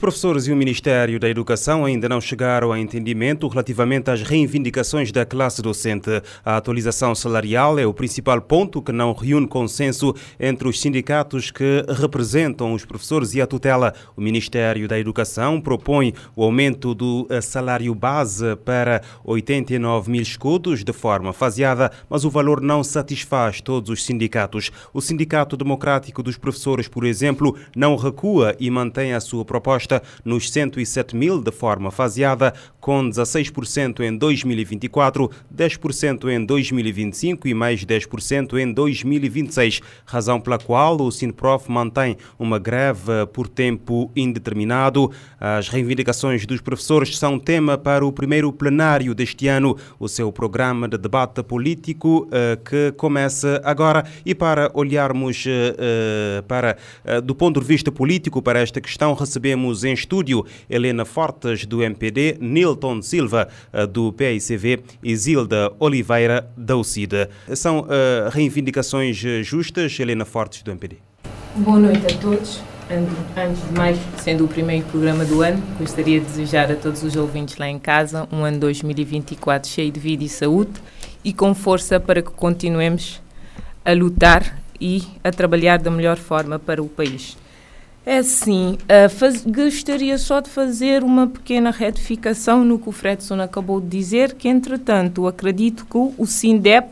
Professores e o Ministério da Educação ainda não chegaram a entendimento relativamente às reivindicações da classe docente. A atualização salarial é o principal ponto que não reúne consenso entre os sindicatos que representam os professores e a tutela. O Ministério da Educação propõe o aumento do salário base para 89 mil escudos de forma faseada, mas o valor não satisfaz todos os sindicatos. O Sindicato Democrático dos Professores, por exemplo, não recua e mantém a sua proposta nos 107 mil de forma faseada, com 16% em 2024, 10% em 2025 e mais 10% em 2026, razão pela qual o Sinprof mantém uma greve por tempo indeterminado. As reivindicações dos professores são tema para o primeiro plenário deste ano, o seu programa de debate político eh, que começa agora. E para olharmos eh, eh, para, do ponto de vista político para esta questão, recebemos em estúdio Helena Fortes, do MPD, Nilton Silva, eh, do PICV e Zilda Oliveira, da UCIDA. São uh, reivindicações eh, justas, Helena Fortes, do MPD. Boa noite a todos. Antes de mais, sendo o primeiro programa do ano, gostaria de desejar a todos os ouvintes lá em casa um ano 2024 cheio de vida e saúde e com força para que continuemos a lutar e a trabalhar da melhor forma para o país. É sim, uh, faz, gostaria só de fazer uma pequena retificação no que o Fredson acabou de dizer, que entretanto acredito que o SINDEP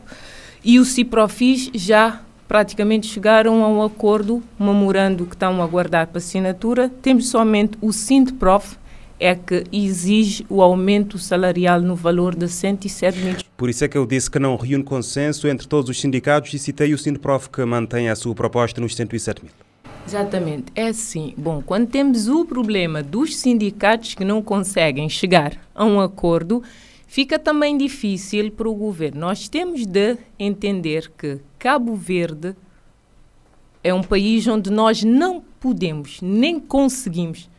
e o CIPROFIS já praticamente chegaram a um acordo, memorando que estão a aguardar para assinatura. Temos somente o SINDPROF, é que exige o aumento salarial no valor de 107 mil. Por isso é que eu disse que não reúne consenso entre todos os sindicatos e citei o SINDPROF que mantém a sua proposta nos 107 mil. Exatamente. É assim. Bom, quando temos o problema dos sindicatos que não conseguem chegar a um acordo, fica também difícil para o governo. Nós temos de entender que Cabo Verde é um país onde nós não podemos nem conseguimos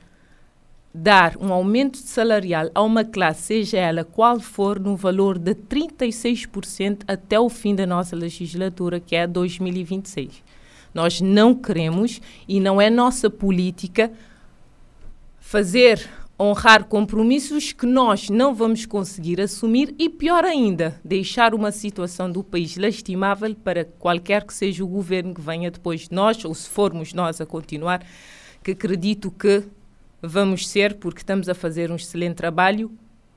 dar um aumento salarial a uma classe, seja ela qual for, no valor de 36% até o fim da nossa legislatura, que é 2026. Nós não queremos e não é nossa política fazer honrar compromissos que nós não vamos conseguir assumir e, pior ainda, deixar uma situação do país lastimável para qualquer que seja o governo que venha depois de nós, ou se formos nós a continuar, que acredito que vamos ser, porque estamos a fazer um excelente trabalho,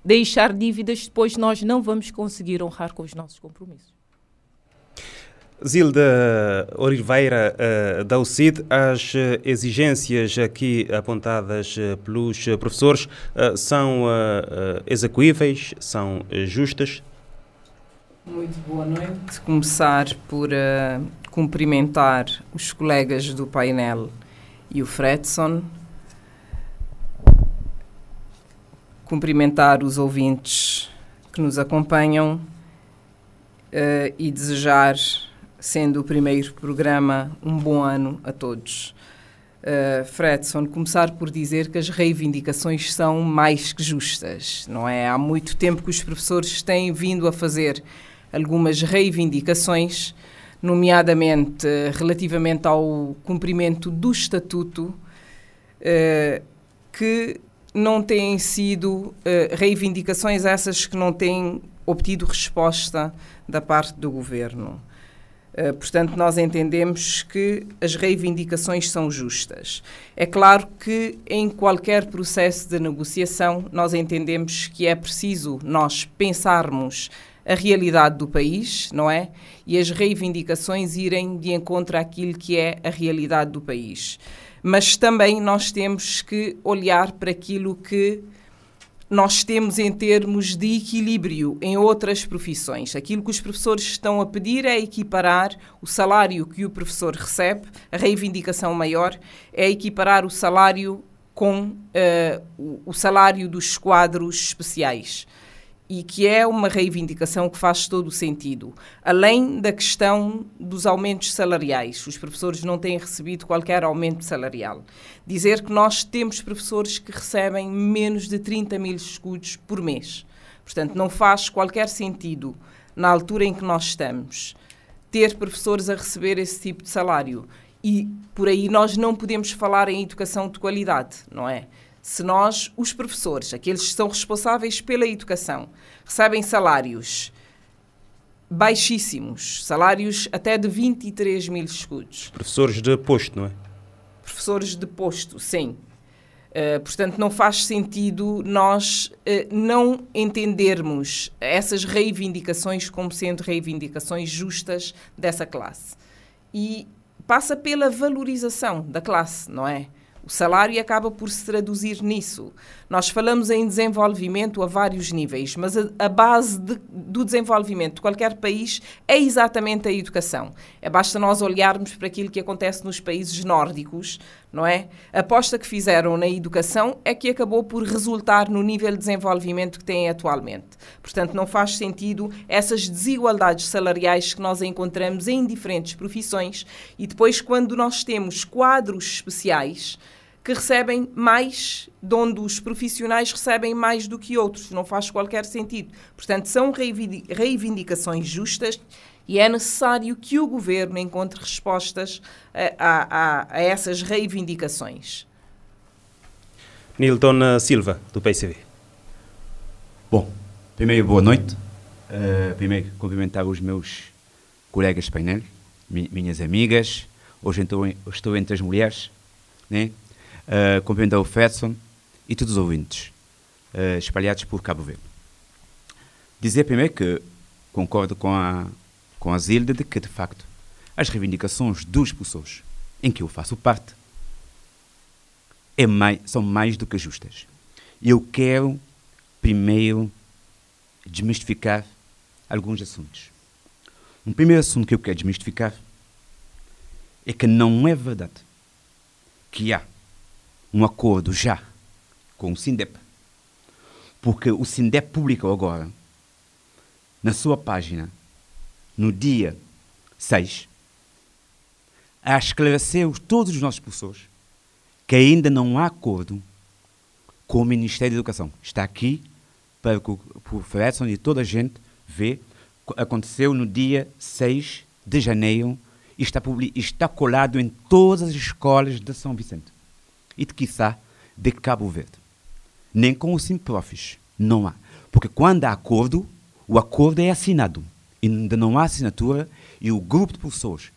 deixar dívidas depois nós não vamos conseguir honrar com os nossos compromissos. Zilda Oliveira uh, da UCID, as uh, exigências aqui apontadas uh, pelos professores são execuíveis, são justas? Muito boa noite. Começar por cumprimentar os colegas do painel e o Fredson. Cumprimentar os ouvintes que nos acompanham e desejar sendo o primeiro programa, um bom ano a todos. Uh, Fredson, começar por dizer que as reivindicações são mais que justas, não é? Há muito tempo que os professores têm vindo a fazer algumas reivindicações, nomeadamente uh, relativamente ao cumprimento do estatuto, uh, que não têm sido reivindicações essas que não têm obtido resposta da parte do governo. Uh, portanto, nós entendemos que as reivindicações são justas. É claro que em qualquer processo de negociação nós entendemos que é preciso nós pensarmos a realidade do país, não é? E as reivindicações irem de encontro àquilo que é a realidade do país. Mas também nós temos que olhar para aquilo que nós temos em termos de equilíbrio em outras profissões. Aquilo que os professores estão a pedir é equiparar o salário que o professor recebe, a reivindicação maior é equiparar o salário com uh, o salário dos quadros especiais e que é uma reivindicação que faz todo o sentido. Além da questão dos aumentos salariais, os professores não têm recebido qualquer aumento salarial. Dizer que nós temos professores que recebem menos de 30 mil escudos por mês. Portanto, não faz qualquer sentido, na altura em que nós estamos, ter professores a receber esse tipo de salário. E por aí nós não podemos falar em educação de qualidade, não é? Se nós, os professores, aqueles que são responsáveis pela educação, recebem salários baixíssimos, salários até de 23 mil escudos. Professores de posto, não é? Professores de posto, sim. Uh, portanto, não faz sentido nós uh, não entendermos essas reivindicações como sendo reivindicações justas dessa classe. E passa pela valorização da classe, não é? O salário acaba por se traduzir nisso. Nós falamos em desenvolvimento a vários níveis, mas a, a base de, do desenvolvimento de qualquer país é exatamente a educação. É basta nós olharmos para aquilo que acontece nos países nórdicos, não é? A aposta que fizeram na educação é que acabou por resultar no nível de desenvolvimento que têm atualmente. Portanto, não faz sentido essas desigualdades salariais que nós encontramos em diferentes profissões e depois, quando nós temos quadros especiais que recebem mais, de onde os profissionais recebem mais do que outros. Não faz qualquer sentido. Portanto, são reivindicações justas e é necessário que o governo encontre respostas a, a, a essas reivindicações. Nilton Silva, do PCV. Bom, primeiro, boa noite. Uh, primeiro, cumprimentar os meus colegas de painel, mi, minhas amigas. Hoje estou, estou entre as mulheres, né? Uh, cumprimentar o Fedson e todos os ouvintes uh, espalhados por Cabo Verde. Dizer primeiro que concordo com a, com a Zilda de que, de facto, as reivindicações dos professores, em que eu faço parte, é mais, são mais do que justas. Eu quero, primeiro, desmistificar alguns assuntos. Um primeiro assunto que eu quero desmistificar é que não é verdade que há um acordo já com o SINDEP, porque o SINDEP publicou agora, na sua página, no dia 6, a esclarecer todos os nossos professores que ainda não há acordo com o Ministério da Educação. Está aqui para que o Fredson e toda a gente vê. Aconteceu no dia 6 de janeiro e está, está colado em todas as escolas de São Vicente e de quiçá de Cabo Verde. Nem com o Simprofis. Não há. Porque quando há acordo, o acordo é assinado. Ainda não há assinatura e o grupo de professores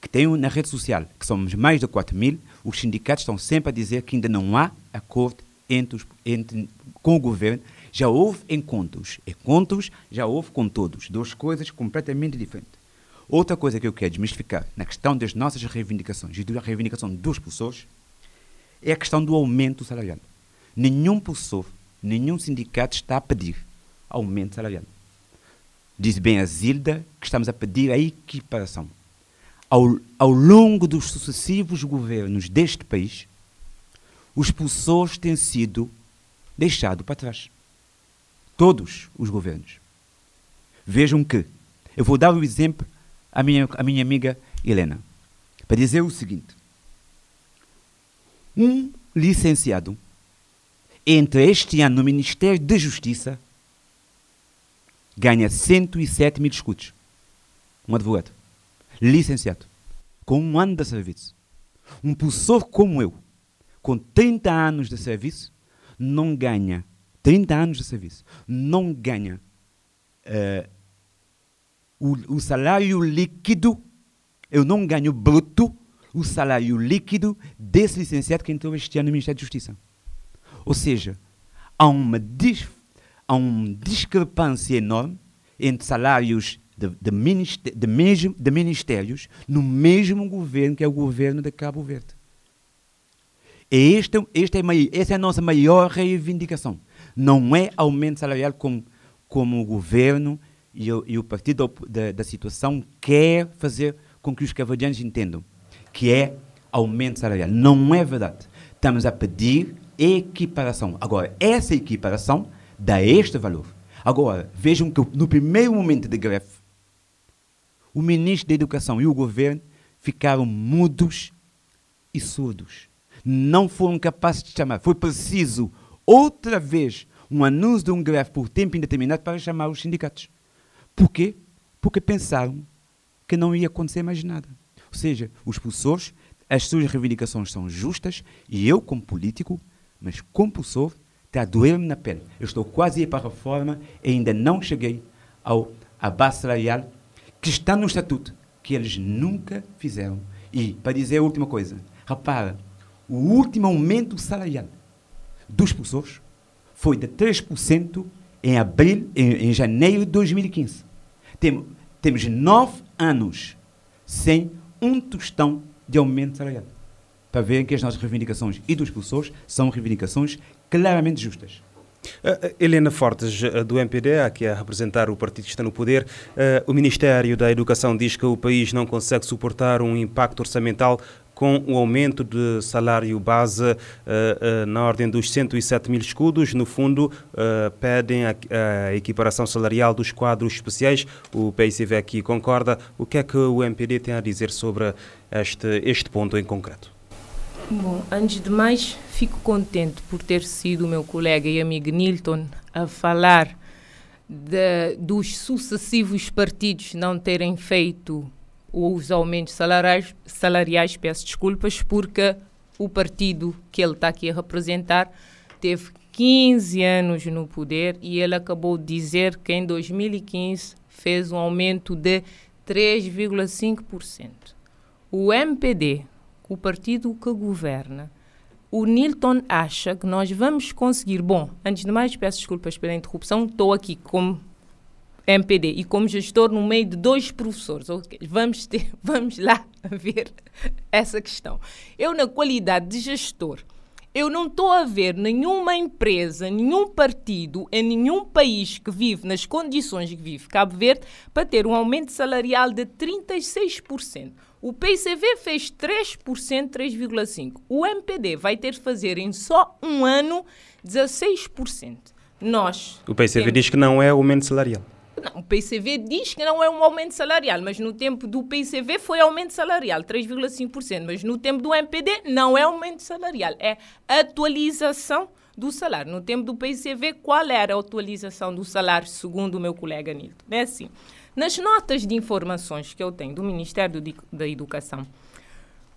que tem na rede social, que somos mais de 4 mil, os sindicatos estão sempre a dizer que ainda não há acordo entre os, entre, com o governo. Já houve encontros. Encontros já houve com todos. Duas coisas completamente diferentes. Outra coisa que eu quero desmistificar na questão das nossas reivindicações e da reivindicação dos professores é a questão do aumento salarial. Nenhum professor, nenhum sindicato está a pedir aumento salarial. Diz bem a Zilda que estamos a pedir a equiparação. Ao, ao longo dos sucessivos governos deste país, os professores têm sido deixados para trás. Todos os governos. Vejam que, eu vou dar um exemplo à minha, à minha amiga Helena, para dizer o seguinte: um licenciado entra este ano no Ministério da Justiça, ganha 107 mil escudos. Um advogado. Licenciado. Com um ano de serviço. Um professor como eu, com 30 anos de serviço, não ganha. 30 anos de serviço. Não ganha uh, o, o salário líquido. Eu não ganho bruto o salário líquido desse licenciado que entrou este ano no Ministério da Justiça. Ou seja, há uma, dis, há uma discrepância enorme entre salários de, de, de, mesmo, de ministérios no mesmo governo que é o governo de Cabo Verde. E este, este é, essa é a nossa maior reivindicação. Não é aumento salarial como, como o governo e o, e o partido da, da situação quer fazer com que os cavadianos entendam que é aumento salarial. Não é verdade. Estamos a pedir equiparação. Agora, essa equiparação dá este valor. Agora, vejam que no primeiro momento de greve, o ministro da Educação e o governo ficaram mudos e surdos. Não foram capazes de chamar. Foi preciso outra vez um anúncio de um greve por tempo indeterminado para chamar os sindicatos. Por quê? Porque pensaram que não ia acontecer mais nada. Ou seja, os professores, as suas reivindicações são justas e eu, como político, mas como professor, está doer-me na pele. Eu estou quase a ir para a reforma e ainda não cheguei ao, à base salarial que está no estatuto, que eles nunca fizeram. E, para dizer a última coisa, repara, o último aumento salarial dos professores foi de 3% em abril, em, em, janeiro de 2015. Tem, temos nove anos sem um tostão de aumento salarial. Para verem que as nossas reivindicações e dos professores são reivindicações claramente justas. Uh, Helena Fortes, uh, do MPD, aqui a representar o partido que está no poder, o Ministério da Educação diz que o país não consegue suportar um impacto orçamental com o aumento de salário base na ordem dos 107 mil escudos. No fundo, pedem a, equiparação salarial dos quadros especiais. O PICV aqui concorda. O que é que o MPD tem a dizer sobre este, este ponto em concreto? Bom, antes de mais, fico contente por ter sido o meu colega e amigo Nilton a falar de, dos sucessivos partidos não terem feito os aumentos salariais, salariais, peço desculpas, porque o partido que ele está aqui a representar teve 15 anos no poder e ele acabou de dizer que em 2015 fez um aumento de 3,5%. O MPD, o partido que governa, o Nilton acha que nós vamos conseguir. Bom, antes de mais, peço desculpas pela interrupção, estou aqui como MPD e como gestor no meio de dois professores. Okay, vamos, ter, vamos lá ver essa questão. Eu, na qualidade de gestor, eu não estou a ver nenhuma empresa, nenhum partido em nenhum país que vive nas condições que vive Cabo Verde para ter um aumento salarial de 36%. O PCV fez 3%, 3,5%. O MPD vai ter de fazer em só um ano 16%. Nós. O PCV temos... diz que não é aumento salarial. Não, o PCV diz que não é um aumento salarial, mas no tempo do PCV foi aumento salarial, 3,5%. Mas no tempo do MPD não é aumento salarial, é atualização do salário. No tempo do PCV, qual era a atualização do salário, segundo o meu colega Nilton? É assim, nas notas de informações que eu tenho do Ministério da Educação,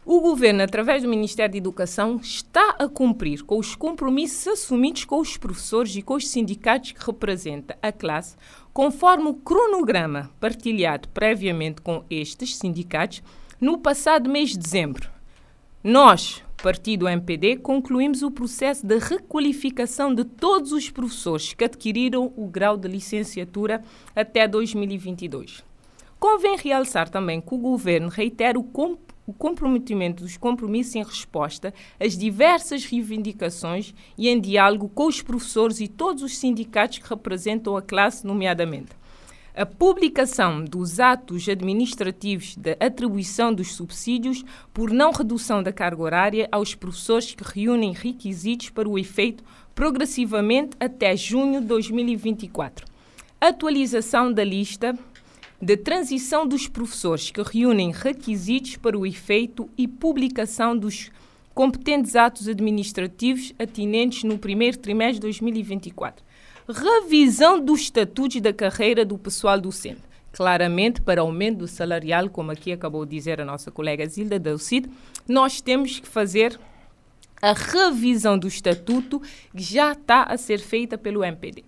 o governo, através do Ministério da Educação, está a cumprir com os compromissos assumidos com os professores e com os sindicatos que representam a classe, conforme o cronograma partilhado previamente com estes sindicatos no passado mês de dezembro. Nós, Partido MPD, concluímos o processo de requalificação de todos os professores que adquiriram o grau de licenciatura até 2022. Convém realçar também que o governo reitera o o comprometimento dos compromissos em resposta às diversas reivindicações e em diálogo com os professores e todos os sindicatos que representam a classe, nomeadamente. A publicação dos atos administrativos de atribuição dos subsídios por não redução da carga horária aos professores que reúnem requisitos para o efeito progressivamente até junho de 2024. Atualização da lista de transição dos professores que reúnem requisitos para o efeito e publicação dos competentes atos administrativos atinentes no primeiro trimestre de 2024. Revisão dos estatutos da carreira do pessoal docente. Claramente, para aumento salarial, como aqui acabou de dizer a nossa colega Zilda Dalcide, nós temos que fazer a revisão do estatuto que já está a ser feita pelo MPD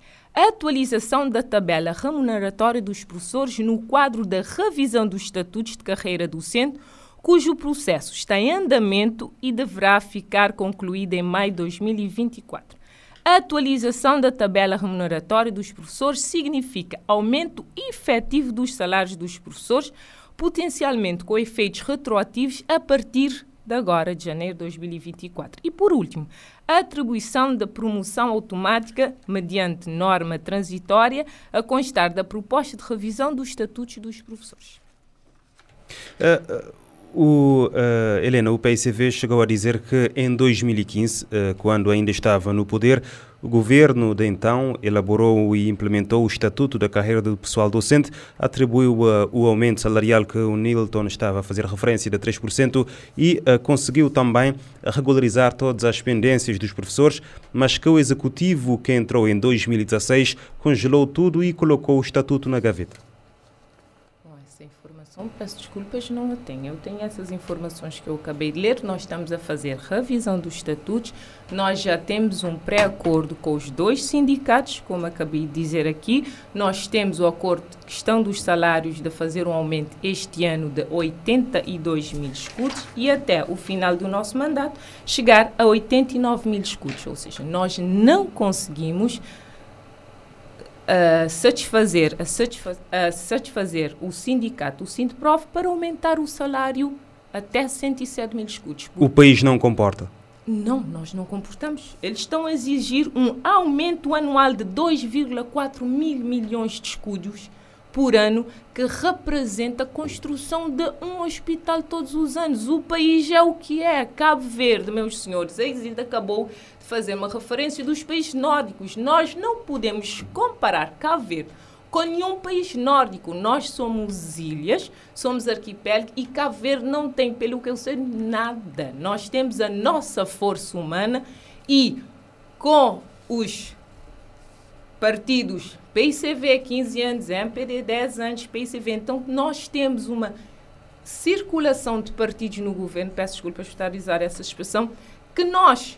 atualização da tabela remuneratória dos professores no quadro da revisão dos estatutos de carreira docente, cujo processo está em andamento e deverá ficar concluído em maio de 2024. A atualização da tabela remuneratória dos professores significa aumento efetivo dos salários dos professores, potencialmente com efeitos retroativos a partir de agora, de janeiro de 2024. E, por último, a atribuição da promoção automática, mediante norma transitória, a constar da proposta de revisão dos estatutos dos professores. Uh, uh o, uh, Helena, o PICV chegou a dizer que em 2015, uh, quando ainda estava no poder, o governo de então elaborou e implementou o Estatuto da Carreira do Pessoal Docente, atribuiu uh, o aumento salarial que o Nilton estava a fazer referência de 3% e uh, conseguiu também regularizar todas as pendências dos professores, mas que o executivo que entrou em 2016 congelou tudo e colocou o Estatuto na gaveta informação, peço desculpas, não a tenho. Eu tenho essas informações que eu acabei de ler. Nós estamos a fazer revisão dos estatutos. Nós já temos um pré-acordo com os dois sindicatos, como acabei de dizer aqui. Nós temos o acordo de questão dos salários de fazer um aumento este ano de 82 mil escudos e até o final do nosso mandato chegar a 89 mil escudos. Ou seja, nós não conseguimos a satisfazer, a, satisfa a satisfazer o sindicato, o Sindprof, para aumentar o salário até 107 mil escudos. O país não comporta? Não, nós não comportamos. Eles estão a exigir um aumento anual de 2,4 mil milhões de escudos por ano, que representa a construção de um hospital todos os anos. O país é o que é. Cabo Verde, meus senhores, a Exilda acabou de fazer uma referência dos países nórdicos. Nós não podemos comparar Cabo Verde com nenhum país nórdico. Nós somos ilhas, somos arquipélago e Cabo Verde não tem, pelo que eu sei, nada. Nós temos a nossa força humana e com os partidos PICV 15 anos, MPD 10 anos, PICV. Então, nós temos uma circulação de partidos no governo, peço desculpas por estar a usar essa expressão, que nós,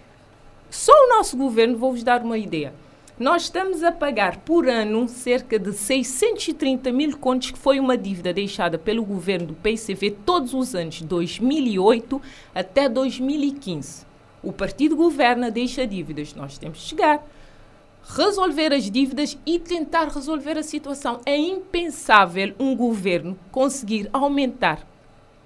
só o nosso governo, vou-vos dar uma ideia. Nós estamos a pagar por ano cerca de 630 mil contos, que foi uma dívida deixada pelo governo do PICV todos os anos, 2008 até 2015. O partido governa, deixa dívidas. Nós temos de chegar resolver as dívidas e tentar resolver a situação. É impensável um governo conseguir aumentar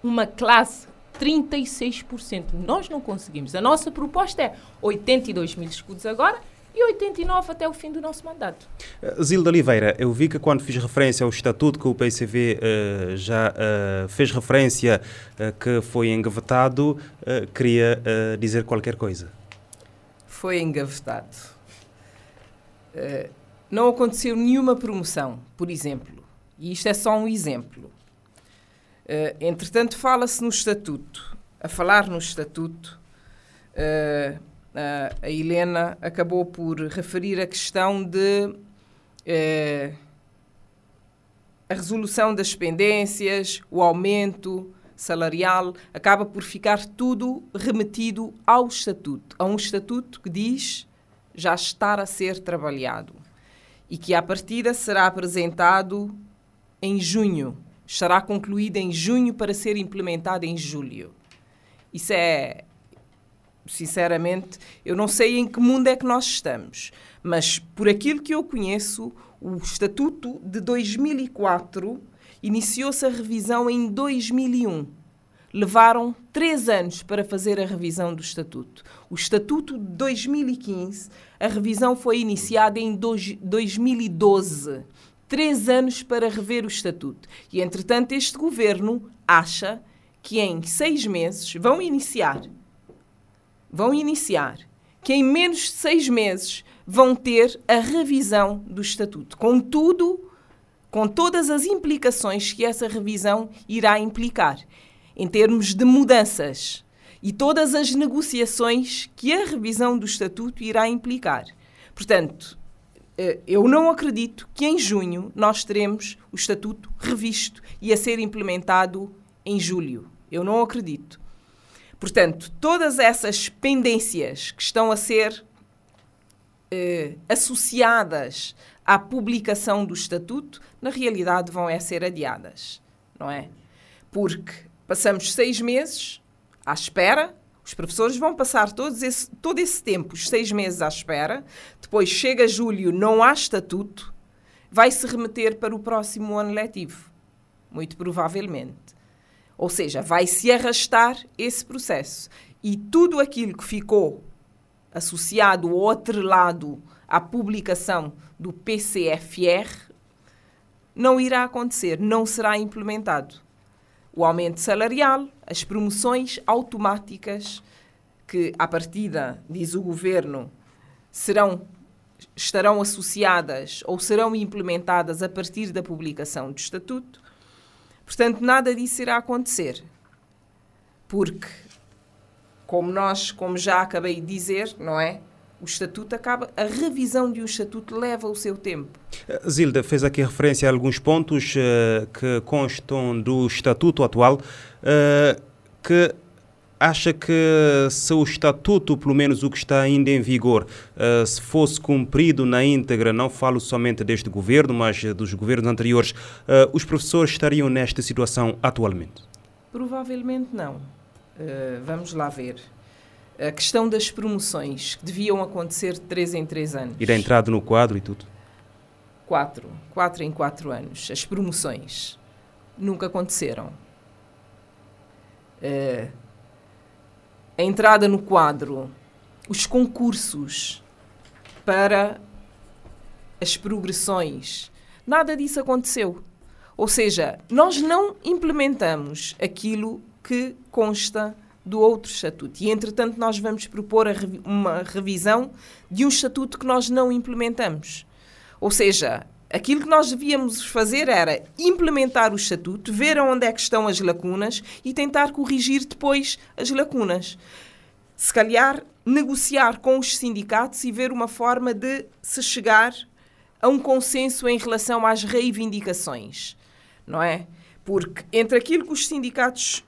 uma classe 36%. Nós não conseguimos. A nossa proposta é 82 mil escudos agora e 89 até o fim do nosso mandato. Eh, Zilda Oliveira, eu vi que quando fiz referência ao estatuto que o PCV uh, eh, já uh, fez referência uh, que foi engavetado, queria dizer qualquer coisa. Foi engavetado eh, não aconteceu nenhuma promoção, por exemplo. E isto é só um exemplo. Uh, entretanto, fala-se no Estatuto. A falar no Estatuto, uh, a Helena acabou por referir a questão de a resolução das pendências, o aumento salarial, acaba por ficar tudo remetido ao Estatuto. A um Estatuto que diz já estar a ser trabalhado e que, à partida, será apresentado em junho. Estará concluído em junho para ser implementado em julho. Isso é. Sinceramente, eu não sei em que mundo é que nós estamos, mas por aquilo que eu conheço, o Estatuto de 2004 iniciou-se a revisão em 2001 levaram três anos para fazer a revisão do Estatuto. O Estatuto de 2015, a revisão foi iniciada em 2012. Três anos para rever o Estatuto. E, entretanto, este governo acha que em seis meses vão iniciar. Vão iniciar. Que em menos de seis meses vão ter a revisão do Estatuto. Contudo, com todas as implicações que essa revisão irá implicar em termos de mudanças e todas as negociações que a revisão do Estatuto irá implicar. Portanto, eh, eu não acredito que em junho nós teremos o Estatuto revisto e a ser implementado em julho. Eu não acredito. Portanto, todas essas pendências que estão a ser eh, associadas à publicação do Estatuto, na realidade vão é ser adiadas, não é? Porque Passamos seis meses à espera, os professores vão passar esse, todo esse tempo, os seis meses à espera, depois chega julho, não há estatuto, vai-se remeter para o próximo ano letivo, muito provavelmente. Ou seja, vai-se arrastar esse processo. E tudo aquilo que ficou associado ou atrelado à publicação do PCFR não irá acontecer, não será implementado o aumento salarial, as promoções automáticas, que à partida, diz o governo, serão, estarão associadas ou serão implementadas a partir da publicação do estatuto. Portanto, nada disso irá acontecer. Porque, como nós, como já acabei de dizer, não é? O estatuto acaba, a revisão de um estatuto leva o seu tempo. Zilda fez aqui referência a alguns pontos uh, que constam do estatuto atual, uh, que acha que se o estatuto, pelo menos o que está ainda em vigor, uh, se fosse cumprido na íntegra, não falo somente deste governo, mas dos governos anteriores, os professores estariam nesta situação atualmente? Provavelmente não. vamos lá ver a questão das promoções, que deviam acontecer de 3 em 3 anos. Ir entrado no quadro e tudo? Quatro. Quatro em quatro anos. As promoções nunca aconteceram. Uh, a entrada no quadro, os concursos para as progressões, nada disso aconteceu. Ou seja, nós não implementamos aquilo que consta do outro estatuto. E, entretanto, nós vamos propor revi uma revisão de um estatuto que nós não implementamos. Ou seja, aquilo que nós devíamos fazer era implementar o estatuto, ver onde é que estão as lacunas e tentar corrigir depois as lacunas. Se calhar, negociar com os sindicatos e ver uma forma de se chegar a um consenso em relação às reivindicações, não é? Porque entre aquilo que os sindicatos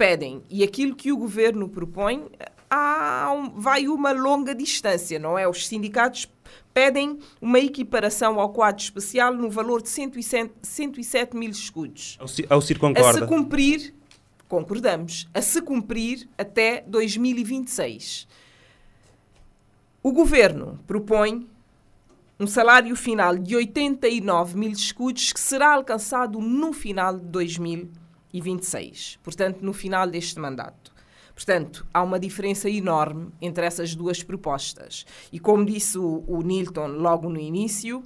pedem e aquilo que o governo propõe, há um, vai uma longa distância, não é? Os sindicatos pedem uma equiparação ao quadro especial no valor de 107, 107 mil escudos. Ao concorda? A se cumprir, concordamos, a se cumprir até 2026. O governo propõe um salário final de 89 mil escudos que será alcançado no final de 2026 e 26, portanto, no final deste mandato. Portanto, há uma diferença enorme entre essas duas propostas. E como disse o, o Nilton logo no início,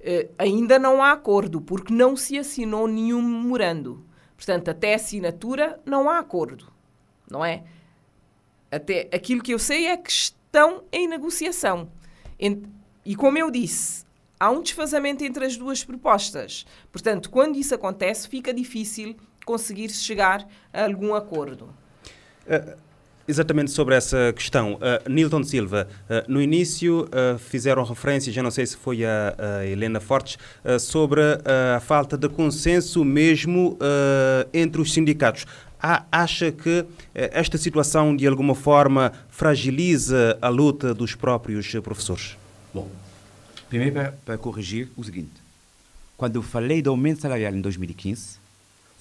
eh, ainda não há acordo, porque não se assinou nenhum memorando. Portanto, até assinatura não há acordo, não é? Até aquilo que eu sei é que estão em negociação. E como eu disse, há um desfazamento entre as duas propostas. Portanto, quando isso acontece, fica difícil conseguir chegar a algum acordo. Uh, exatamente sobre essa questão, uh, Nilton Silva, uh, no início fizeram referência, já não sei se foi a, a Helena Fortes, sobre a falta de consenso mesmo entre os sindicatos. acha que esta situação de alguma forma fragiliza a luta dos próprios professores? Bom, primeiro para, para corrigir o seguinte: quando eu falei do aumento salarial em 2015,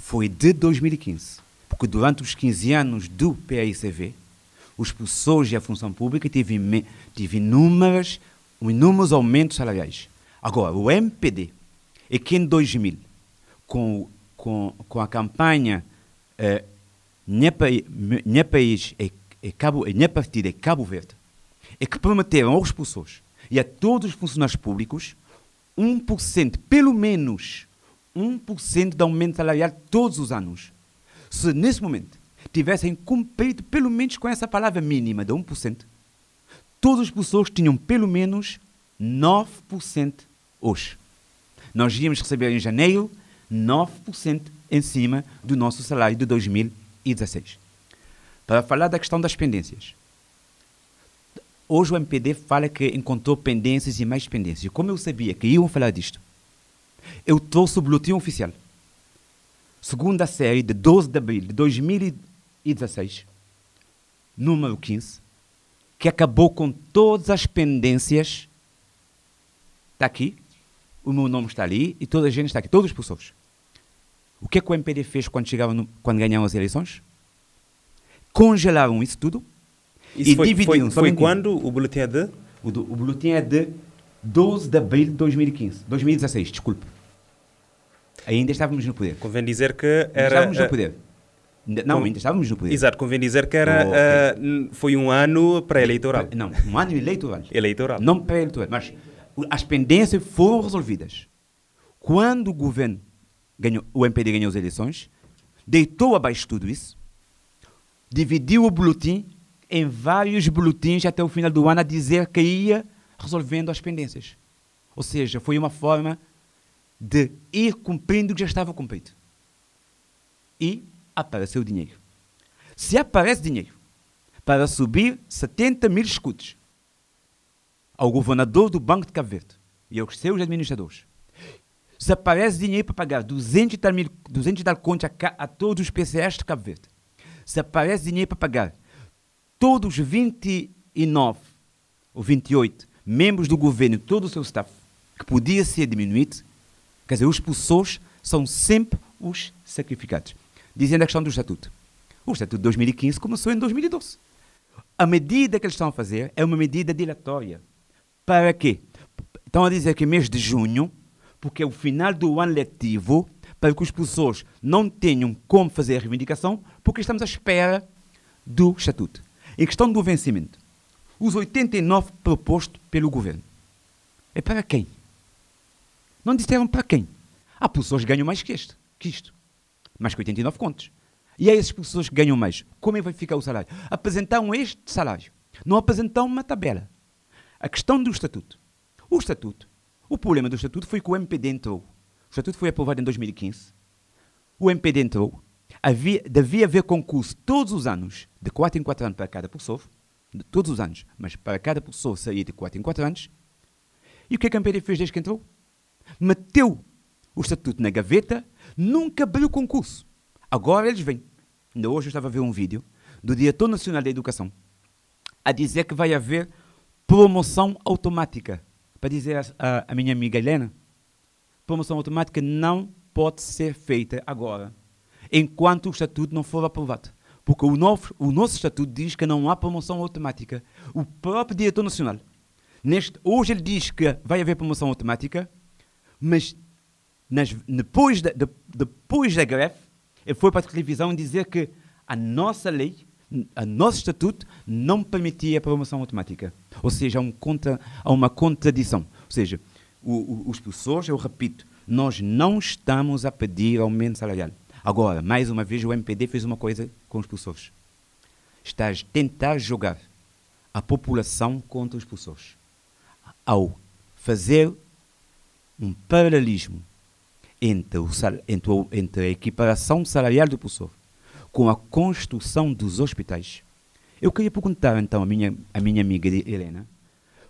foi de 2015. Porque durante os 15 anos do PAICV, os professores e a função pública tiveram, teve inúmeros, inúmeros aumentos salariais. Agora, o MPD é que em 2000, com, com, com a campanha eh, Minha País é, é Minha Partida é Cabo Verde, é que prometeram aos professores e a todos os funcionários públicos 1%, pelo menos, 1% de aumento salarial todos os anos. Se nesse momento tivessem cumprido pelo menos com essa palavra mínima de 1%, todas as pessoas tinham pelo menos 9% hoje. Nós íamos receber em janeiro 9% em cima do nosso salário de 2016. Para falar da questão das pendências. Hoje o MPD fala que encontrou pendências e mais pendências. Como eu sabia que iam falar disto, eu trouxe o boletim oficial. Segunda série de 12 de abril de 2016, número 15, que acabou com todas as pendências. Está aqui, o meu nome está ali e toda a gente está aqui, todas as pessoas. O que, é que o MPD fez quando, chegaram no, quando ganharam as eleições? Congelaram isso tudo isso e foi, dividiram. Foi, foi quando o boletim é de? O, do, o boletim é de 12 de abril de 2015. 2016, desculpe. Ainda estávamos no poder. Convém dizer que era. Estávamos no poder. Não, Com... ainda estávamos no poder. Exato, convém dizer que era, oh, okay. uh, foi um ano pré-eleitoral. Não, um ano eleitoral. eleitoral. Não pré-eleitoral, mas as pendências foram resolvidas. Quando o governo ganhou, o MPD ganhou as eleições, deitou abaixo tudo isso, dividiu o boletim em vários boletins até o final do ano a dizer que ia resolvendo as pendências. Ou seja, foi uma forma de ir cumprindo o que já estava cumprido. E apareceu o dinheiro. Se aparece dinheiro para subir 70 mil escudos, ao governador do Banco de Cabo Verde e aos seus administradores, se aparece dinheiro para pagar 200 e tal, mil, 200 e tal contas a, a, todos os PCS de Cabo Verde, se aparece dinheiro para pagar todos os 29 ou 28 membros do governo todo o seu staff, que podia ser diminuído, quer dizer, os expulsores são sempre os sacrificados. Dizendo a questão do Estatuto. O Estatuto de 2015 começou em 2012. A medida que eles estão a fazer é uma medida dilatória. Para quê? Estão a dizer que mês de junho, porque é o final do ano letivo, para que os professores não tenham como fazer a reivindicação, porque estamos à espera do Estatuto. Em questão do vencimento, os 89 propostos pelo governo. É para quem? Não disseram para quem. Há pessoas que ganham mais que, este, que isto. Mais que 89 contos. E é essas pessoas que ganham mais. Como é que vai ficar o salário? Apresentaram este salário. Não apresentaram uma tabela. A questão do estatuto. O estatuto. O problema do estatuto foi que o MPD entrou. O estatuto foi aprovado em 2015. O MPD entrou. Havia, devia haver concurso todos os anos, de 4 em 4 anos para cada professor. De todos os anos. Mas para cada professor sair de 4 em 4 anos. E o que é o MPD fez desde que entrou? Meteu o estatuto na gaveta, nunca abriu concurso. Agora eles vêm. Ainda hoje eu estava a ver um vídeo do Diretor Nacional da Educação a dizer que vai haver promoção automática. Para dizer a, a, a minha amiga Helena, promoção automática não pode ser feita agora, enquanto o estatuto não for aprovado. Porque o, novo, o nosso estatuto diz que não há promoção automática. O próprio diretor nacional, neste, hoje ele diz que vai haver promoção automática, mas nas, depois, da, de, depois da greve, ele foi para a televisão dizer que a nossa lei, o nosso estatuto, não permitia a promoção automática. Ou seja, há, um contra, uma contradição. Ou seja, o, o, os professores, eu repito, nós não estamos a pedir aumento salarial. Agora, mais uma vez, o MPD fez uma coisa com os professores. Está a tentar jogar a população contra os professores. Ao fazer um paralelismo entre, o, entre, o, entre a equiparação salarial do professor com a construção dos hospitais. Eu queria perguntar então à minha, à minha amiga Helena,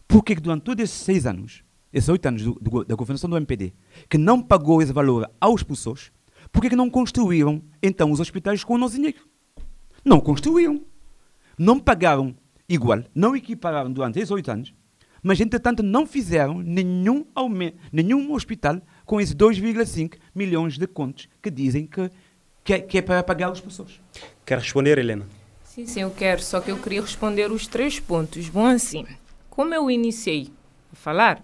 por que durante todos esses seis anos, esses oito anos do, do, da governação do MPD, que não pagou esse valor aos professores, por que não construíram então os hospitais com o nosso dinheiro? Não construíram. Não pagaram igual, não equipararam durante esses oito anos, mas entretanto não fizeram nenhum, nenhum hospital com esses 2,5 milhões de contos que dizem que, que, é, que é para pagar os professores. Quer responder, Helena? Sim, sim, eu quero, só que eu queria responder os três pontos. Bom, assim, como eu iniciei a falar,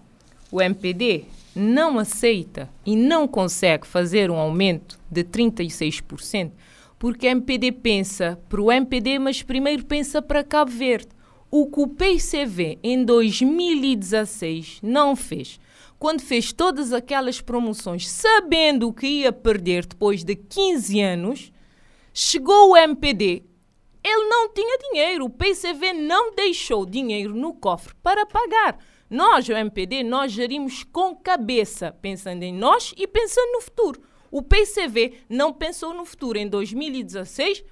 o MPD não aceita e não consegue fazer um aumento de 36%, porque o MPD pensa para o MPD, mas primeiro pensa para Cabo Verde. O que o PCV em 2016 não fez quando fez todas aquelas promoções, sabendo que ia perder depois de 15 anos, chegou o MPD. Ele não tinha dinheiro, o PCV não deixou dinheiro no cofre para pagar. Nós, o MPD, nós gerimos com cabeça, pensando em nós e pensando no futuro. O PCV não pensou no futuro. Em 2016,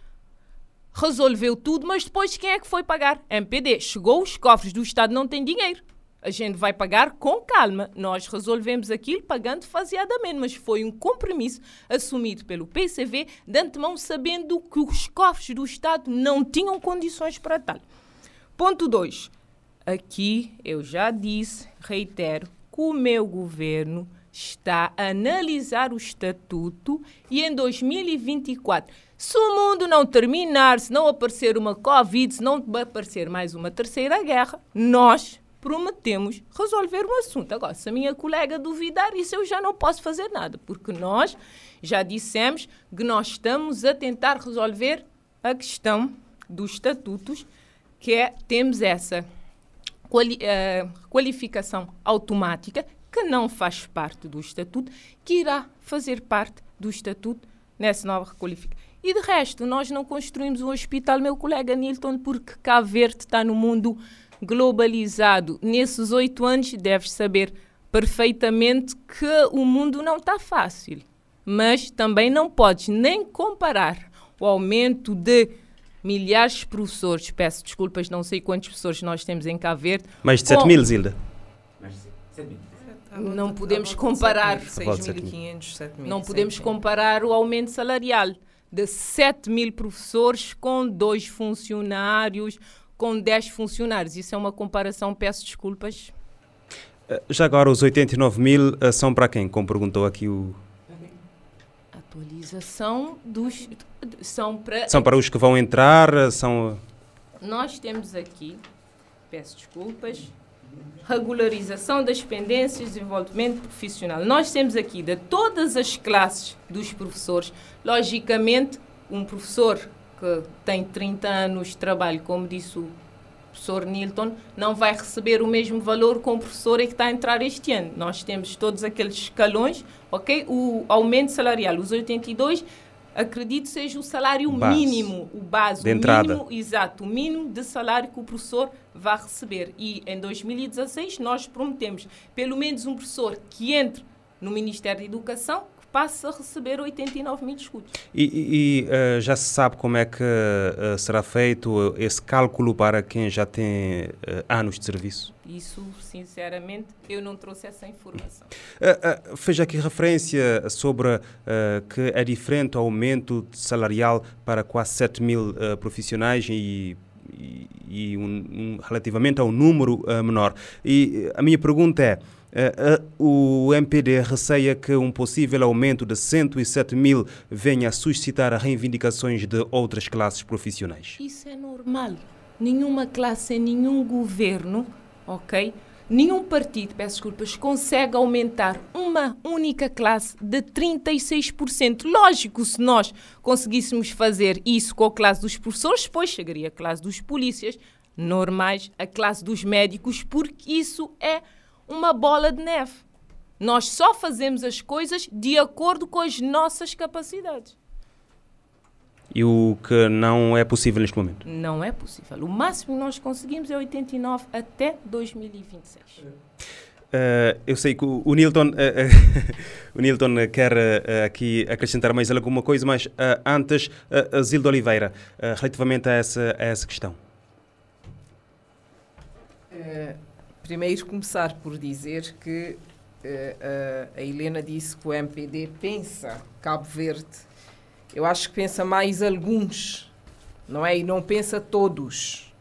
resolveu tudo, mas depois quem é que foi pagar? MPD. Chegou, os cofres do Estado não têm dinheiro a gente vai pagar com calma. Nós resolvemos aquilo pagando faseadamente, mas foi um compromisso assumido pelo PCV de antemão, sabendo que os cofres do Estado não tinham condições para tal. Ponto 2. Aqui eu já disse, reitero, que o meu governo está a analisar o estatuto e em 2024, se o mundo não terminar, se não aparecer uma Covid, se não aparecer mais uma terceira guerra, nós prometemos resolver o assunto. Agora, se a minha colega duvidar, isso eu já não posso fazer nada, porque nós já dissemos que nós estamos a tentar resolver a questão dos estatutos, que é, temos essa quali uh, qualificação automática, que não faz parte do estatuto, que irá fazer parte do estatuto nessa nova requalificação. E de resto, nós não construímos um hospital, meu colega Nilton, porque Cabo Verde está no mundo globalizado nesses oito anos, deves saber perfeitamente que o mundo não está fácil. Mas também não podes nem comparar o aumento de milhares de professores, peço desculpas, não sei quantos professores nós temos em Cabo Verde. Mais de 7 mil, Zilda. Não podemos comparar. 6.500, 7.000. Não podemos comparar o aumento salarial de 7 mil professores com dois funcionários, com 10 funcionários. Isso é uma comparação, peço desculpas. Eh, já agora, os 89 mil eh, são para quem? Como perguntou aqui o. Atualização dos. São para. São para os que vão entrar? Eh, são. Nós temos aqui, peço desculpas, regularização das pendências de desenvolvimento profissional. Nós temos aqui de todas as classes dos professores, logicamente, um professor que tem 30 anos de trabalho, como disse o professor Nilton, não vai receber o mesmo valor que o professor que está a entrar este ano. Nós temos todos aqueles escalões, ok? O aumento salarial, os 82 acredito seja o salário base. mínimo, o base, de o mínimo, exato, o mínimo de salário que o professor vai receber. E em 2016 nós prometemos pelo menos um professor que entre no Ministério da Educação passa a receber 89 mil escudos. E, e uh, já se sabe como é que uh, será feito esse cálculo para quem já tem uh, anos de serviço? Isso, sinceramente, eu não trouxe essa informação. fez aqui referência sobre que é diferente o aumento salarial para quase 7 mil profissionais e e, e um, um, relativamente ao número uh, menor. E a minha pergunta é: uh, uh, o MPD receia que um possível aumento de 107 mil venha a suscitar reivindicações de outras classes profissionais? Isso é normal. Nenhuma classe, nenhum governo, ok? Nenhum partido, peço desculpas, consegue aumentar uma única classe de 36%. Lógico, se nós conseguíssemos fazer isso com a classe dos professores, depois chegaria a classe dos polícias normais, a classe dos médicos, porque isso é uma bola de neve. Nós só fazemos as coisas de acordo com as nossas capacidades. E o que não é possível neste momento? Não é possível. O máximo que nós conseguimos é 89 até 2026. Uh, eu sei que o, o Nilton, uh, uh, o Nilton quer aqui acrescentar mais alguma coisa, mas antes, uh, Zildo Oliveira, relativamente a essa, a essa questão. Primeiro começar por dizer que a Helena disse que o MPD pensa Cabo Verde eu acho que pensa mais alguns, não é? E não pensa todos.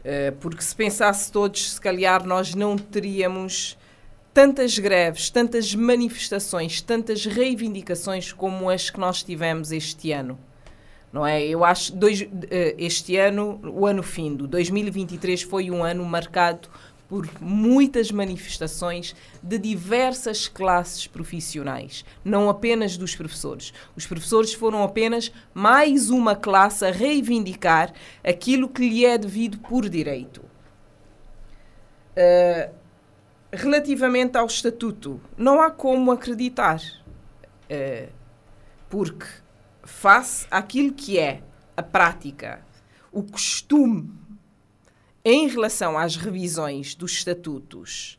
Uh, porque se pensasse todos, se calhar nós não teríamos tantas greves, tantas manifestações, tantas reivindicações como as que nós tivemos este ano. Não é? Eu acho dois, uh, este ano, o ano fim do 2023 foi um ano marcado por muitas manifestações de diversas classes profissionais, não apenas dos professores. Os professores foram apenas mais uma classe a reivindicar aquilo que lhe é devido por direito. Uh, relativamente ao estatuto, não há como acreditar, uh, porque face àquilo que é a prática, o costume em relação às revisões dos estatutos,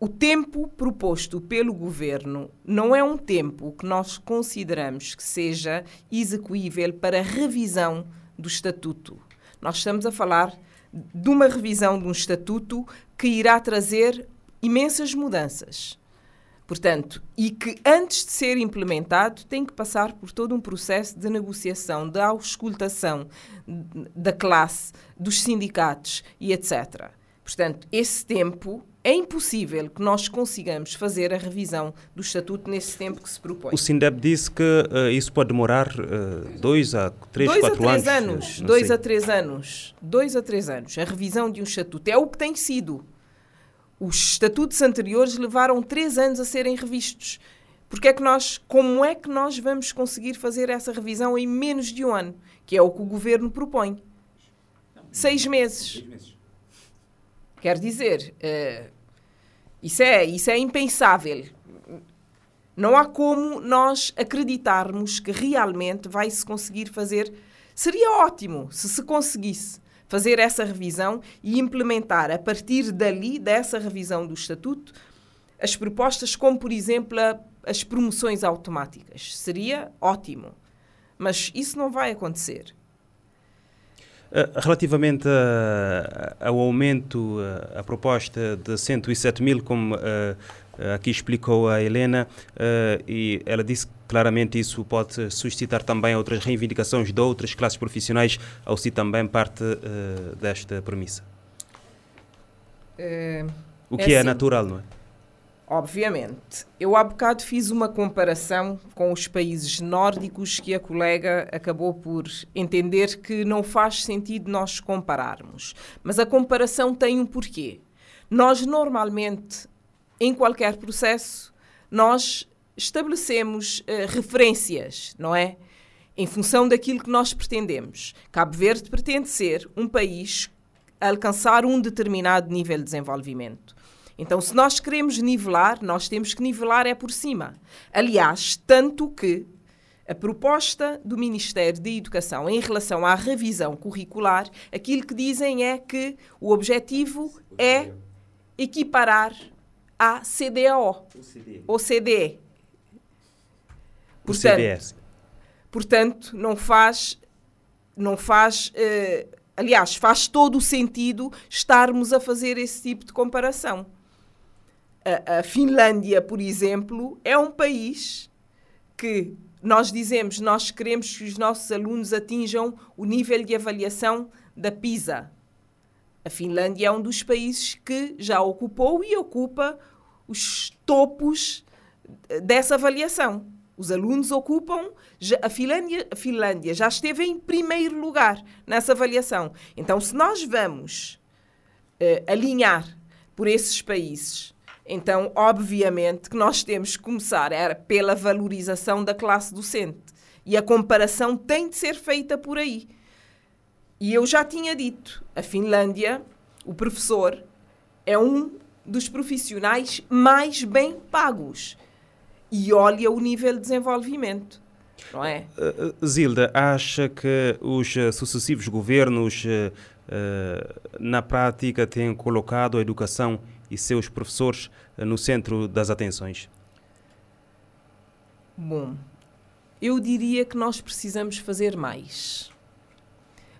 o tempo proposto pelo governo não é um tempo que nós consideramos que seja execuível para revisão do estatuto. Nós estamos a falar de uma revisão de um estatuto que irá trazer imensas mudanças. Portanto, e que antes de ser implementado tem que passar por todo um processo de negociação, de auscultação da classe, dos sindicatos e etc. Portanto, esse tempo é impossível que nós consigamos fazer a revisão do estatuto nesse tempo que se propõe. O Sindeb disse que uh, isso pode demorar uh, dois a três, dois quatro a três anos. anos dois sei. a três anos. Dois a três anos. A revisão de um estatuto é o que tem sido. Os estatutos anteriores levaram três anos a serem revistos. Porque é que nós, como é que nós vamos conseguir fazer essa revisão em menos de um ano? Que é o que o governo propõe. Seis meses. Quer dizer, uh, isso, é, isso é impensável. Não há como nós acreditarmos que realmente vai se conseguir fazer. Seria ótimo se se conseguisse fazer essa revisão e implementar a partir dali, dessa revisão do Estatuto, as propostas como, por exemplo, a, as promoções automáticas. Seria ótimo. Mas isso não vai acontecer. Relativamente ao aumento, a proposta de 107 mil, como aqui explicou a Helena, e ela disse claramente isso pode suscitar também outras reivindicações de outras classes profissionais, ou se também parte desta premissa. É, o que é, é assim, natural, não é? Obviamente. Eu há bocado fiz uma comparação com os países nórdicos que a colega acabou por entender que não faz sentido nós compararmos. Mas a comparação tem um porquê. Nós normalmente, em qualquer processo, nós estabelecemos uh, referências, não é? Em função daquilo que nós pretendemos. Cabo Verde pretende ser um país alcançar um determinado nível de desenvolvimento. Então, se nós queremos nivelar, nós temos que nivelar é por cima. Aliás, tanto que a proposta do Ministério da Educação em relação à revisão curricular, aquilo que dizem é que o objetivo é equiparar a CDAO, ou CDE. Portanto, portanto, não faz, não faz uh, aliás, faz todo o sentido estarmos a fazer esse tipo de comparação a, a Finlândia, por exemplo, é um país que nós dizemos nós queremos que os nossos alunos atinjam o nível de avaliação da PISA. A Finlândia é um dos países que já ocupou e ocupa os topos dessa avaliação. Os alunos ocupam. a, Finlândia, a Finlândia já esteve em primeiro lugar nessa avaliação. Então, se nós vamos uh, alinhar por esses países então, obviamente, que nós temos que começar era pela valorização da classe docente. E a comparação tem de ser feita por aí. E eu já tinha dito, a Finlândia, o professor, é um dos profissionais mais bem pagos. E olha o nível de desenvolvimento. Não é? Uh, Zilda, acha que os uh, sucessivos governos, na prática, têm colocado a educação e seus professores eh, no centro das atenções? Bom, eu diria que nós precisamos fazer mais.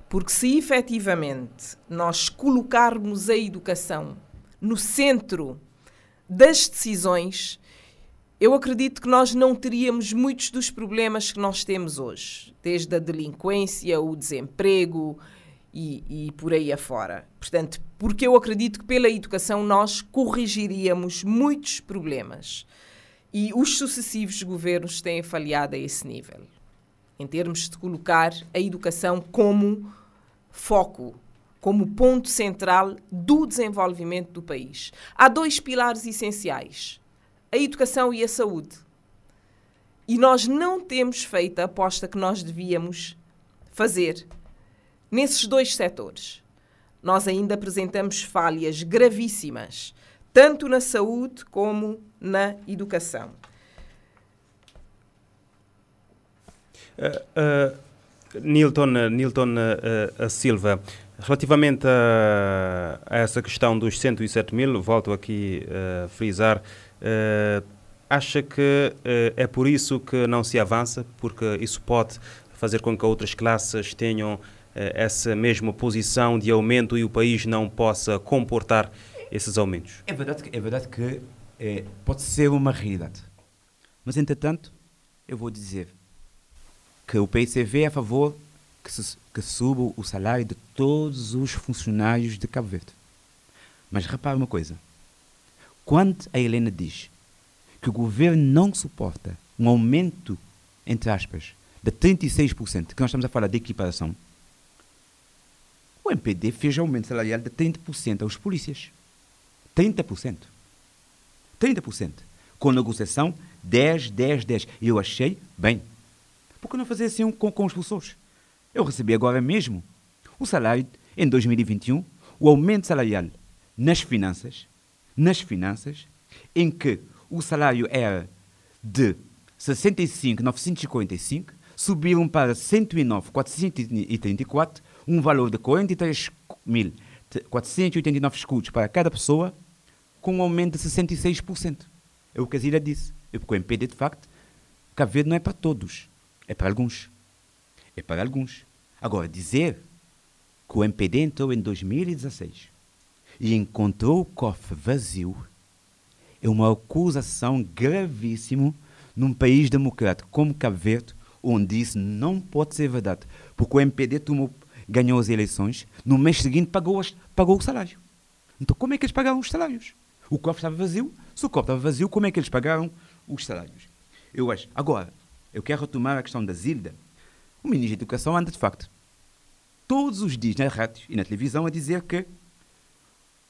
Porque se efetivamente nós colocarmos a educação no centro das decisões, eu acredito que nós não teríamos muitos dos problemas que nós temos hoje, desde a delinquência, o desemprego, e, e por aí afora. Portanto, porque eu acredito que pela educação nós corrigiríamos muitos problemas. E os sucessivos governos têm falhado a esse nível, em termos de colocar a educação como foco, como ponto central do desenvolvimento do país. Há dois pilares essenciais: a educação e a saúde. E nós não temos feito a aposta que nós devíamos fazer Nesses dois setores, nós ainda apresentamos falhas gravíssimas, tanto na saúde como na educação. Uh, uh, Nilton, Nilton uh, Silva, relativamente a, a, essa questão dos 107 mil, volto aqui a frisar, acha que é por isso que não se avança, porque isso pode fazer com que outras classes tenham eh, essa mesma posição de aumento e o país não possa comportar esses aumentos? É verdade que, é verdade que é, pode ser uma realidade. Mas, entretanto, eu vou dizer que o PICV é a favor que, se, que suba o salário de todos os funcionários de Cabo Verde. Mas repare uma coisa. Quando a Helena diz que o governo não suporta um aumento, entre aspas, de 36%, que nós estamos a falar de equiparação, o MPD fez aumento salarial de 30% aos polícias. 30%. 30%. Com negociação 10, 10, 10. E eu achei bem. Por que não fazer assim com, com os professores? Eu recebi agora mesmo o salário em 2021, o aumento salarial nas finanças, nas finanças, em que o salário era de 65,945, subiram para 109,434 um valor de 43.489 escudos para cada pessoa, com um aumento de 66%. É o que a Zira disse. É porque o MPD, de facto, Cabo Verde não é para todos, é para alguns. É para alguns. Agora, dizer que o MPD entrou em 2016 e encontrou o cofre vazio é uma acusação gravíssima num país democrático como Cabo Verde, onde isso não pode ser verdade. Porque o MPD tomou, ganhou as eleições, no mês seguinte pagou, as, pagou o salário. Então como é que eles pagaram os salários? O cofre estava vazio. Se o cofre estava vazio, como é que eles pagaram os salários? Eu acho. Agora, eu quero retomar a questão da Zilda. O ministro da Educação anda de facto todos os dias na rádio e na televisão a dizer que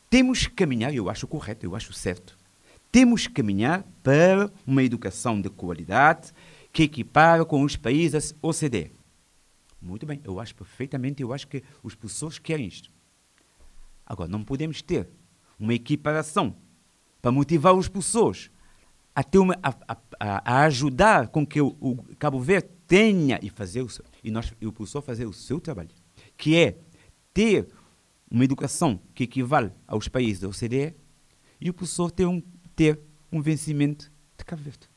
temos que caminhar, eu acho correto, eu acho certo, temos que caminhar para uma educação de qualidade que equipara com os países OCDE. Muito bem, eu acho perfeitamente, eu acho que os professores querem isto. Agora, não podemos ter uma equiparação para motivar os professores a, ter uma, a, a, a ajudar com que o, o, Cabo Verde tenha e fazer o seu, e, nós, e o professor fazer o seu trabalho, que é ter uma educação que equivale aos países da OCDE e o professor ter um ter um vencimento de Cabo Verde.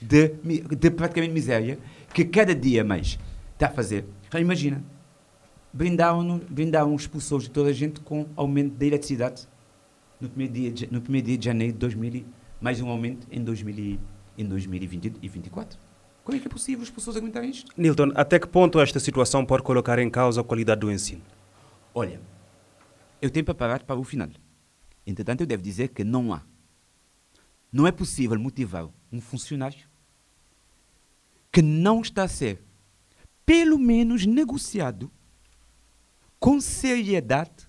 De, de praticamente miséria, que cada dia mais está a fazer. Imagina, brindavam, brindavam os expulsores de toda a gente com aumento da eletricidade no primeiro dia de, no primeiro dia de janeiro de 2000, mais um aumento em, 2000, em 2024. Como é que é possível as pessoas aguentarem isto? Nilton, até que ponto esta situação pode colocar em causa a qualidade do ensino? Olha, eu tenho preparado para o final. Entretanto, eu devo dizer que não há não é possível motivar um funcionário que não está a ser, pelo menos, negociado com seriedade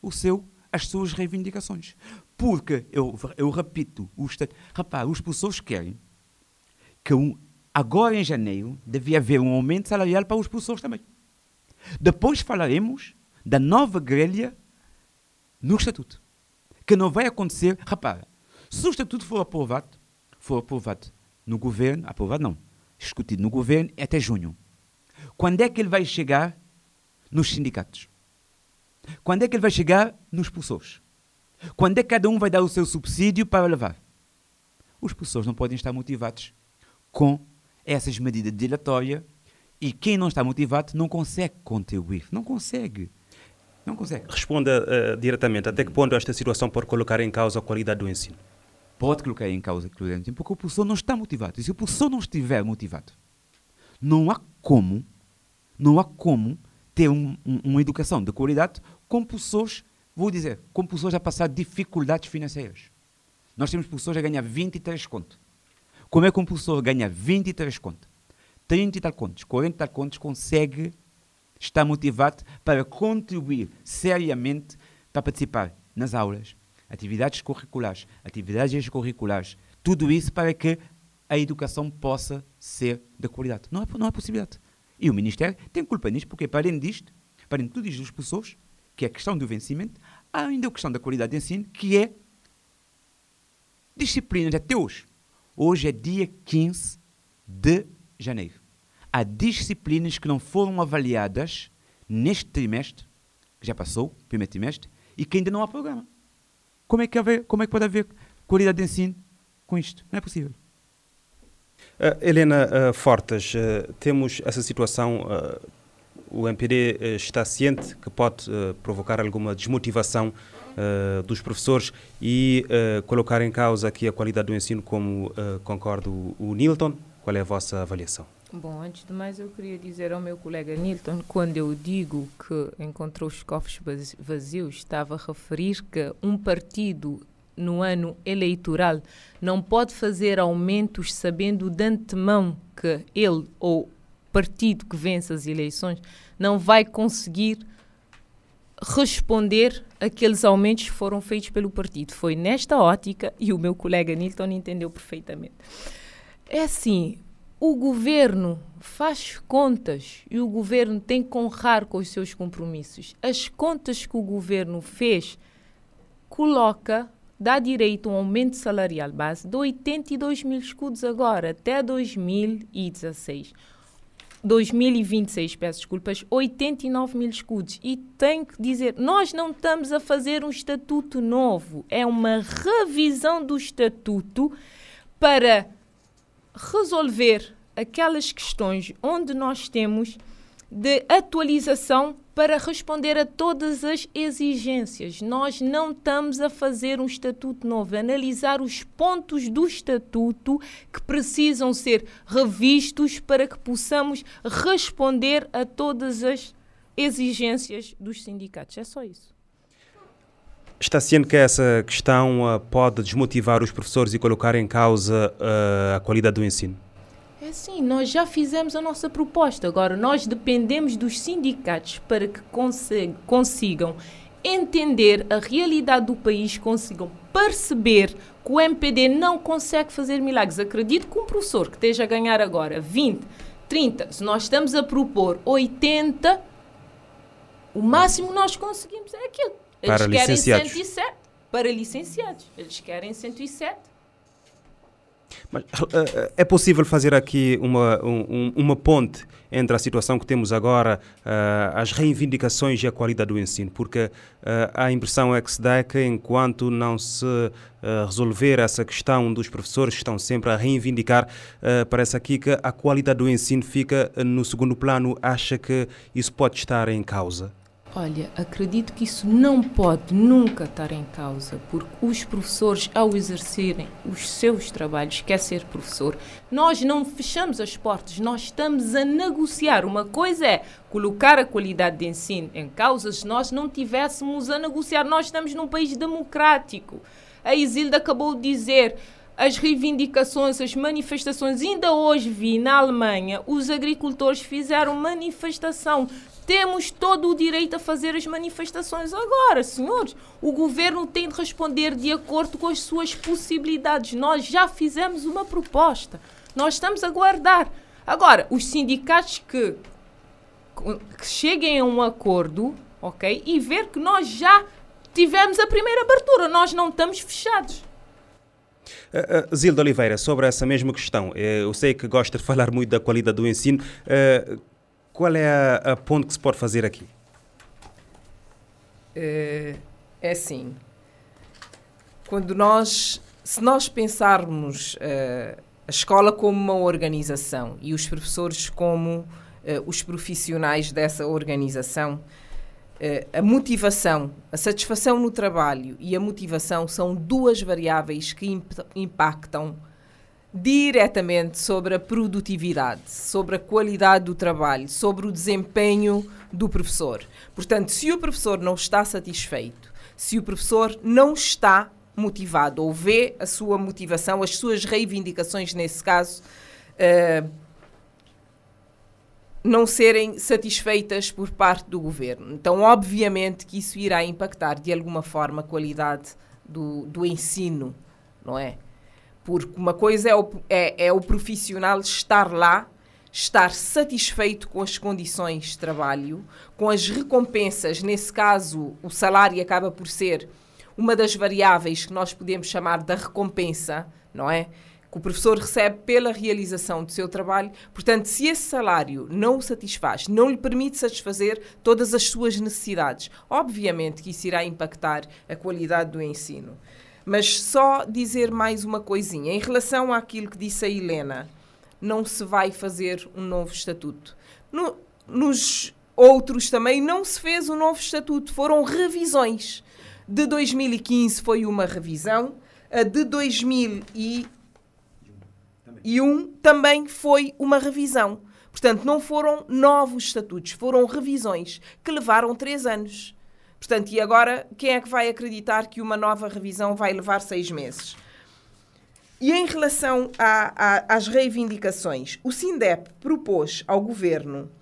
o seu, as suas reivindicações. Porque, eu, eu repito, os, rapaz, os professores querem que um, agora em janeiro devia haver um aumento salarial para os professores também. Depois falaremos da nova grelha no estatuto que não vai acontecer. Repara, se o estatuto for aprovado, for aprovado no governo, aprovado não, discutido no governo é até junho. Quando é que ele vai chegar nos sindicatos? Quando é que ele vai chegar nos professores? Quando é que cada um vai dar o seu subsídio para levar? Os professores não podem estar motivados com essas medidas dilatórias e quem não está motivado não consegue contribuir. Não consegue. Não consegue. Responda uh, diretamente. Até que ponto esta situação pode colocar em causa a qualidade do ensino? Pode colocar em causa a qualidade do ensino, porque o professor não está motivado. E se o professor não estiver motivado, não há como, não há como ter um, um, uma educação de qualidade com professores, vou dizer, com professores a passar dificuldades financeiras. Nós temos professores a ganhar 23 contos. Como é que um professor ganha 23 contos? 30 e tal contos, 40 e tal contos, consegue está motivado para contribuir seriamente para participar nas aulas, atividades curriculares, atividades extracurriculares, tudo isso para que a educação possa ser de qualidade. Não há, não há possibilidade. E o Ministério tem culpa nisto, porque para além disto, para além de tudo isto das pessoas, que é a questão do vencimento, há ainda a questão da qualidade de ensino, que é disciplinas até hoje. Hoje é dia 15 de janeiro há disciplinas que não foram avaliadas neste trimestre, que já passou, primeiro trimestre, e que ainda não há programa. Como é que, haver, como é que pode haver qualidade de ensino com isto? Não é possível. Uh, Helena uh, Fortes, uh, temos essa situação, o MPD está ciente que pode provocar alguma desmotivação dos professores e colocar em causa aqui a qualidade do ensino, como concorda o Nilton. Qual é a vossa avaliação? Bom, antes de mais eu queria dizer ao meu colega Nilton, quando eu digo que encontrou os cofres vazios, estava a referir que um partido no ano eleitoral não pode fazer aumentos sabendo de antemão que ele ou partido que vence as eleições não vai conseguir responder aqueles aumentos que foram feitos pelo partido. Foi nesta ótica e o meu colega Nilton entendeu perfeitamente. É assim, o governo faz contas e o governo tem que honrar com os seus compromissos. As contas que o governo fez coloca, dá direito a um aumento salarial base de 82 mil escudos agora, até 2016. 2026, peço desculpas, 89 mil escudos. E tenho que dizer, nós não estamos a fazer um estatuto novo, é uma revisão do estatuto para resolver aquelas questões onde nós temos de atualização para responder a todas as exigências. Nós não estamos a fazer um estatuto novo, a analisar os pontos do estatuto que precisam ser revistos para que possamos responder a todas as exigências dos sindicatos. É só isso. Está ciente que essa questão uh, pode desmotivar os professores e colocar em causa uh, a qualidade do ensino? É sim, nós já fizemos a nossa proposta. Agora, nós dependemos dos sindicatos para que consigam entender a realidade do país, consigam perceber que o MPD não consegue fazer milagres. Acredito que um professor que esteja a ganhar agora 20, 30, se nós estamos a propor 80, o máximo que nós conseguimos é aquilo. Eles para querem licenciados. 107 para licenciados. Eles querem 107 mas uh, é possível fazer aqui uma, um, uma ponte entre a situação que temos agora, uh, as reivindicações e a qualidade do ensino, porque uh, a impressão é que se dá que enquanto não se resolver essa questão dos professores que estão sempre a reivindicar, parece aqui que a qualidade do ensino fica no segundo plano. Acha que isso pode estar em causa? Olha, acredito que isso não pode nunca estar em causa, porque os professores, ao exercerem os seus trabalhos, quer ser professor, nós não fechamos as portas, nós estamos a negociar. Uma coisa é colocar a qualidade de ensino em causa se nós não tivéssemos a negociar. Nós estamos num país democrático. A Isilda acabou de dizer as reivindicações, as manifestações. Ainda hoje vi na Alemanha, os agricultores fizeram manifestação temos todo o direito a fazer as manifestações agora, senhores. O governo tem de responder de acordo com as suas possibilidades. Nós já fizemos uma proposta. Nós estamos a guardar. Agora, os sindicatos que, que cheguem a um acordo, ok? E ver que nós já tivemos a primeira abertura, nós não estamos fechados. Uh, uh, Oliveira, sobre essa mesma questão, uh, eu sei que gosta de falar muito da qualidade do ensino. Qual é a, a ponto que se pode fazer aqui? É, é assim. Quando nós, se nós pensarmos uh, a escola como uma organização e os professores como uh, os profissionais dessa organização, uh, a motivação, a satisfação no trabalho e a motivação são duas variáveis que imp impactam diretamente sobre a produtividade, sobre a qualidade do trabalho, sobre o desempenho do professor. Portanto, se o professor não está satisfeito, se o professor não está motivado ou vê a sua motivação, as suas reivindicações, nesse caso, uh, não serem satisfeitas por parte do governo. Então, obviamente que isso irá impactar de alguma forma a qualidade do, do ensino, não é? Porque uma coisa é o, é, é o profissional estar lá, estar satisfeito com as condições de trabalho, com as recompensas. Nesse caso, o salário acaba por ser uma das variáveis que nós podemos chamar da recompensa, não é? Que o professor recebe pela realização do seu trabalho. Portanto, se esse salário não o satisfaz, não lhe permite satisfazer todas as suas necessidades, obviamente que isso irá impactar a qualidade do ensino. Mas só dizer mais uma coisinha. Em relação àquilo que disse a Helena, não se vai fazer um novo estatuto. No, nos outros também não se fez um novo estatuto, foram revisões. De 2015 foi uma revisão, a de 2001 também foi uma revisão. Portanto, não foram novos estatutos, foram revisões que levaram três anos. Portanto, e agora quem é que vai acreditar que uma nova revisão vai levar seis meses? E em relação a, a, às reivindicações, o SINDEP propôs ao governo,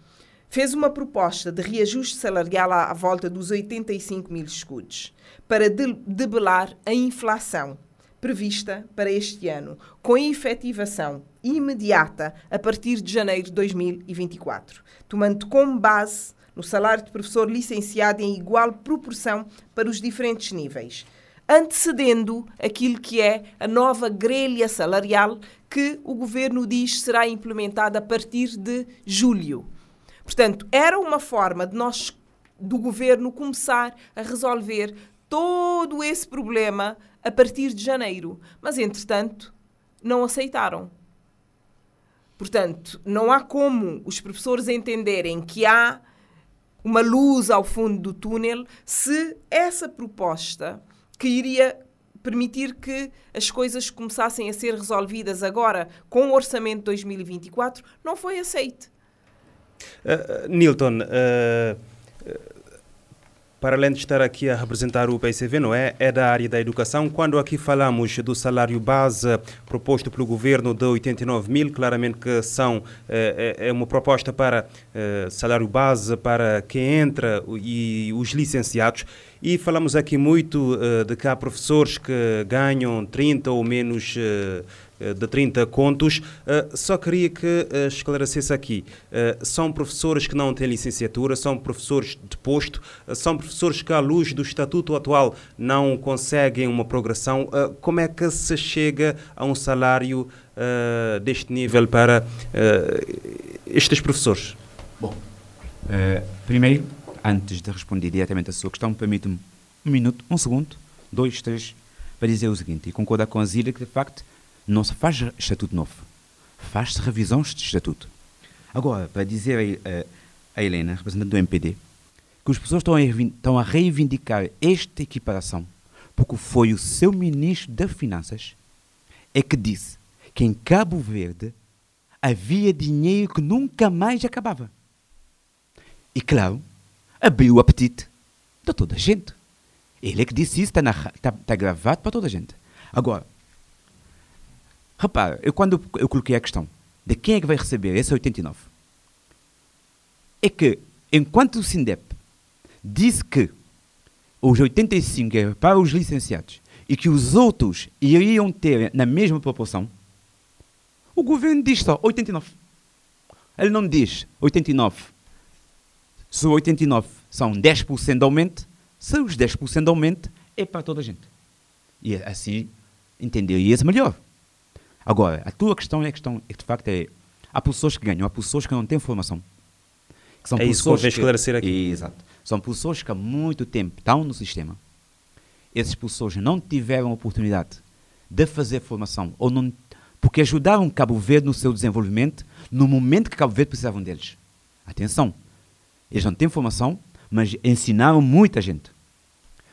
fez uma proposta de reajuste salarial à, à volta dos 85 mil escudos para de, debelar a inflação prevista para este ano, com efetivação imediata a partir de janeiro de 2024, tomando como base no salário de professor licenciado em igual proporção para os diferentes níveis, antecedendo aquilo que é a nova grelha salarial que o governo diz será implementada a partir de julho. Portanto, era uma forma de nós, do governo, começar a resolver todo esse problema a partir de janeiro. Mas, entretanto, não aceitaram Portanto, não há como os professores entenderem que há uma luz ao fundo do túnel se essa proposta que iria permitir que as coisas começassem a ser resolvidas agora com o orçamento de 2024 não foi aceite. Uh, Nilton, uh, para além de estar aqui a representar o PCV, não é? É da área da educação. Quando aqui falamos do salário base proposto pelo governo de 89 mil, claramente que são, é, é uma proposta para é, salário base para quem entra e os licenciados. E falamos aqui muito uh, de que há professores que ganham 30 ou menos uh, de 30 contos. Uh, só queria que esclarecesse aqui. São professores que não têm licenciatura, são professores de posto, são professores que, à luz do estatuto atual, não conseguem uma progressão. como é que se chega a um salário deste nível para estes professores? Bom, primeiro, antes de responder diretamente à sua questão, permite-me um minuto, um segundo, dois, três, para dizer o seguinte, e concordar com a Zília que, de facto, não se faz estatuto novo, faz-se revisão de estatuto. Agora, para dizer a, a Helena, representante do MPD, que os pessoas estão a reivindicar esta equiparação porque foi o seu ministro das Finanças é que disse que em Cabo Verde havia dinheiro que nunca mais acabava. E claro, abriu o apetite de toda a gente. Ele é que disse isso, está, está, está gravado para toda a gente. Agora, Repara, eu quando eu coloquei a questão de quem é que vai receber esse 89, é que enquanto o SINDEP disse que os 85 é para os licenciados e que os outros iriam ter na mesma proporção, o governo diz só 89. Ele não diz 89. Se 89 são 10% de aumento, se os 10% de aumento é para toda a gente. E assim entenderia-se melhor. Agora, a tua questão é a questão, é de facto, é, há pessoas que ganham, há pessoas que não têm formação. Que são é isso que eu esclarecer aqui. Exato. São pessoas que há muito tempo estão no sistema. Essas pessoas não tiveram oportunidade de fazer formação ou não, porque ajudaram Cabo Verde no seu desenvolvimento no momento que Cabo Verde precisavam deles. Atenção, eles não têm formação, mas ensinaram muita gente.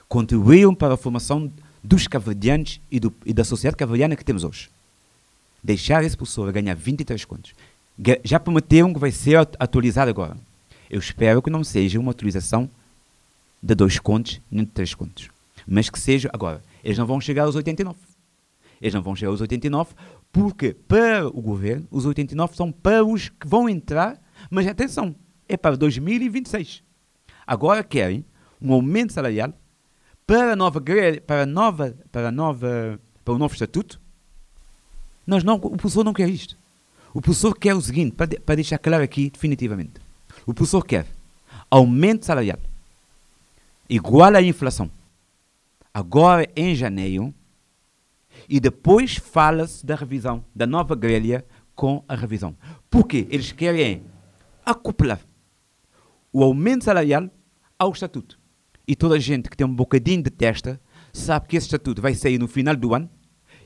Contribuíram para a formação dos cabo-verdianos e, e da sociedade cabo-verdiana que temos hoje deixar esse professor ganhar 23 contos. Já prometeram que vai ser atualizado agora. Eu espero que não seja uma atualização de dois contos, nem de três contos. Mas que seja agora. Eles não vão chegar aos 89. Eles não vão chegar aos 89 porque, para o governo, os 89 são para os que vão entrar, mas atenção, é para 2026. Agora querem um aumento salarial para a nova para a nova para a nova para o novo estatuto nós não, o professor não quer isto. O professor quer o seguinte, para, para deixar claro aqui definitivamente. O professor quer aumento salarial igual à inflação. Agora em janeiro e depois fala-se da revisão, da nova grelha com a revisão. Porque eles querem acoplar o aumento salarial ao estatuto. E toda a gente que tem um bocadinho de testa sabe que esse estatuto vai sair no final do ano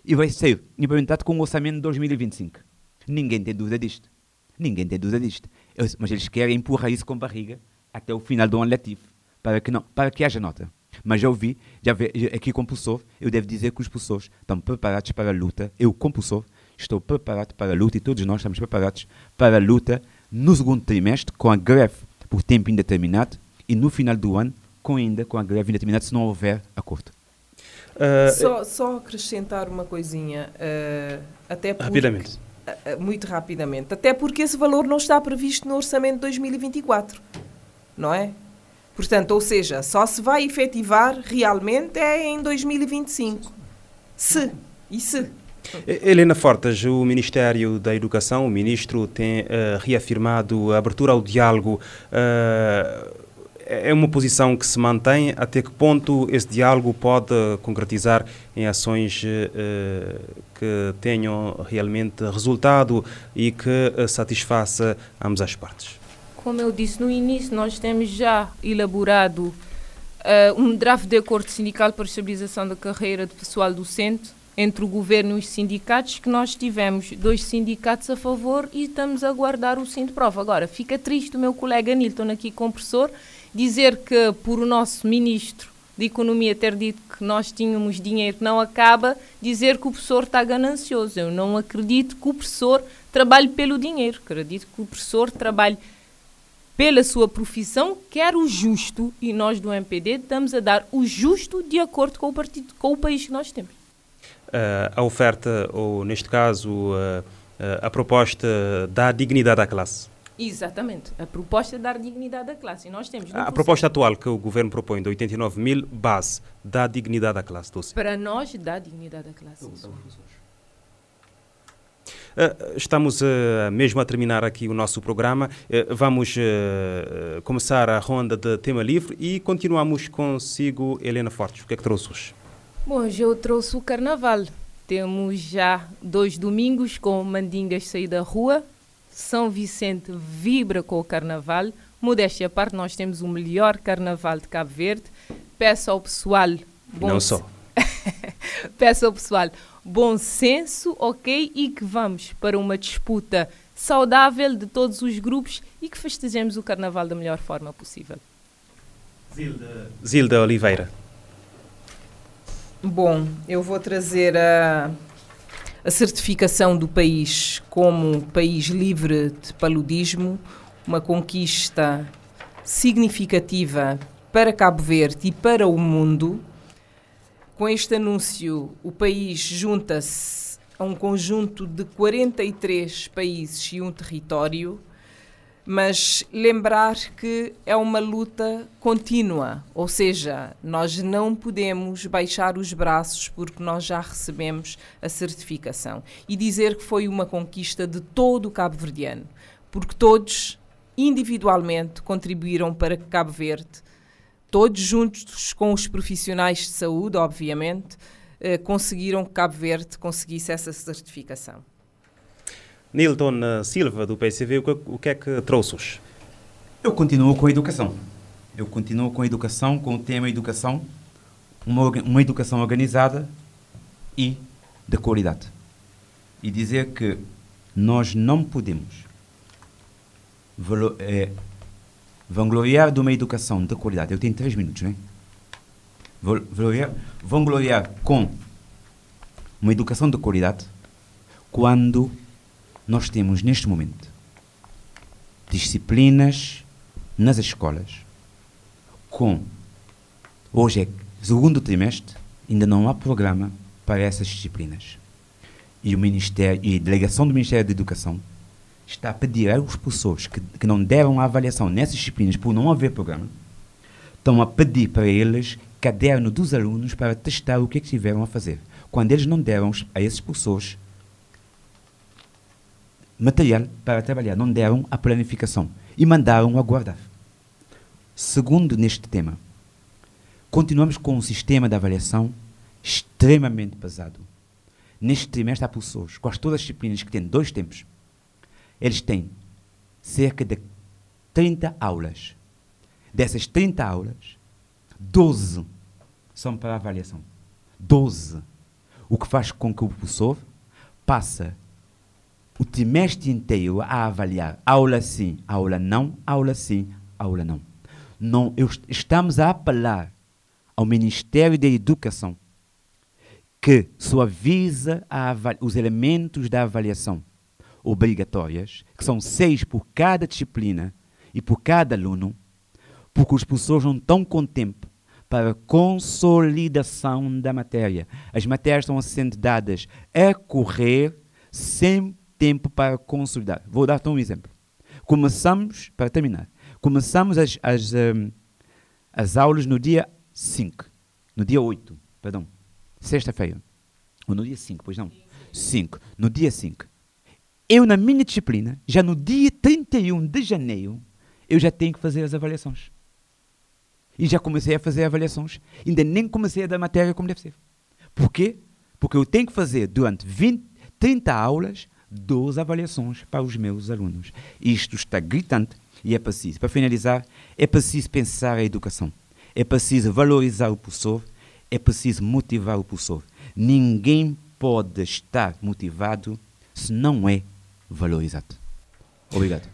e vai ser implementado com o orçamento de 2025. Ninguém tem dúvida disto. Ninguém tem dúvida disto. Mas eles querem empurrar isso com barriga até o final do ano letivo, para que, não, para que haja nota. Mas já ouvi, já vi, aqui como professor, eu devo dizer que os professores estão preparados para a luta. Eu, como professor, estou preparado para a luta e todos nós estamos preparados para a luta no segundo trimestre com a greve por tempo indeterminado e no final do ano com ainda com a greve indeterminada se não houver acordo. Uh, só, só, acrescentar uma coisinha, uh, até porque, rapidamente. Uh, muito rapidamente, até porque esse valor não está previsto no orçamento de 2024, não é? Portanto, ou seja, só se vai efetivar realmente é em 2025. Se, e se. Helena Fortes, o Ministério da Educação, o Ministro, tem reafirmado a abertura ao diálogo é uma posição que se mantém? Até que ponto esse diálogo pode concretizar em ações uh, que tenham realmente resultado e que uh, satisfaça ambas as partes? Como eu disse no início, nós temos já elaborado uh, um draft de acordo sindical para a estabilização da carreira de pessoal docente entre o governo e os sindicatos que nós tivemos dois sindicatos a favor e estamos a guardar o sim de prova. Agora, fica triste o meu colega Nilton aqui, compressor, dizer que por o nosso ministro de Economia ter dito que nós tínhamos dinheiro não acaba, dizer que o professor está ganancioso. Eu não acredito que o professor trabalhe pelo dinheiro, acredito que o professor trabalhe pela sua profissão, quer o justo, e nós do MPD estamos a dar o justo de acordo com o, partido, com o país que nós temos. Uh, a oferta, ou neste caso, uh, uh, a proposta dá dignidade à classe. Exatamente. A proposta é dar dignidade à classe. E nós temos. A proposta atual que o governo propõe de 89 mil base dá dignidade à classe doce. Para nós dá dignidade à classe. Uh, estamos mesmo a terminar aqui o nosso programa. Vamos começar a ronda de tema livre e continuamos consigo, Helena Fortes. O que é que trouxe hoje? Bom, hoje eu trouxe o carnaval. Temos já dois domingos com mandingas sair da rua. São Vicente vibra com o carnaval. Modéstia à parte, nós temos o melhor carnaval de Cabo Verde. Peço ao pessoal. Bom Não só. Peço ao pessoal bom senso, ok? E que vamos para uma disputa saudável de todos os grupos e que festejemos o carnaval da melhor forma possível. Zilda, Zilda Oliveira. Bom, eu vou trazer a, a certificação do país como país livre de paludismo, uma conquista significativa para Cabo Verde e para o mundo. Com este anúncio, o país junta-se a um conjunto de 43 países e um território, mas lembrar que é uma luta contínua, ou seja, nós não podemos baixar os braços porque nós já recebemos a certificação e dizer que foi uma conquista de todo o cabo-verdiano, porque todos individualmente contribuíram para que Cabo Verde todos juntos com os profissionais de saúde, obviamente, eh, conseguiram que Cabo Verde conseguisse essa certificação. Nilton eh, Silva, do PCV, o que é que trouxe-os? Eu continuo com a educação. Eu continuo com a educação, com o tema educação, uma, uma educação organizada e de qualidade. E dizer que nós não podemos é, vangloriar de uma educação de qualidade. Eu tenho três minutos, não é? Vangloriar, vangloriar com uma educação de qualidade quando nós temos, neste momento, disciplinas nas escolas com. Hoje é segundo trimestre, ainda não há programa para essas disciplinas. E o Ministério e a delegação do Ministério da Educação está a pedir aos professores que, que não deram a avaliação nessas disciplinas por não haver programa, estão a pedir para eles caderno dos alunos para testar o que é que estiveram a fazer. Quando eles não deram a esses professores material para trabalhar, não deram a planificação e mandaram aguardar. Segundo neste tema, continuamos com um sistema de avaliação extremamente pesado. Neste trimestre há professores, quase todas as disciplinas que têm dois tempos, eles têm cerca de 30 aulas. Dessas 30 aulas, 12 são para avaliação. 12. O que faz com que o professor passe o trimestre inteiro a avaliar aula sim, aula não, aula sim, aula não. não eu, estamos a apelar ao Ministério da Educação que suaviza os elementos da avaliação obrigatórias, que são seis por cada disciplina e por cada aluno, porque os professores não estão com tempo para a consolidação da matéria. As matérias estão sendo dadas a correr sem tempo para consolidar. Vou dar-te um exemplo. Começamos, para terminar, começamos as, as, um, as aulas no dia 5, no dia 8, perdão, sexta-feira. Ou no dia 5, pois não? 5. No dia 5. Eu, na minha disciplina, já no dia 31 de janeiro, eu já tenho que fazer as avaliações. E já comecei a fazer avaliações. Ainda nem comecei a dar matéria como deve ser. Por quê? Porque eu tenho que fazer durante 20, 30 aulas 12 avaliações para os meus alunos. Isto está gritante e é preciso. Para finalizar, é preciso pensar a educação. É preciso valorizar o professor. É preciso motivar o professor. Ninguém pode estar motivado se não é valorizado. Obrigado.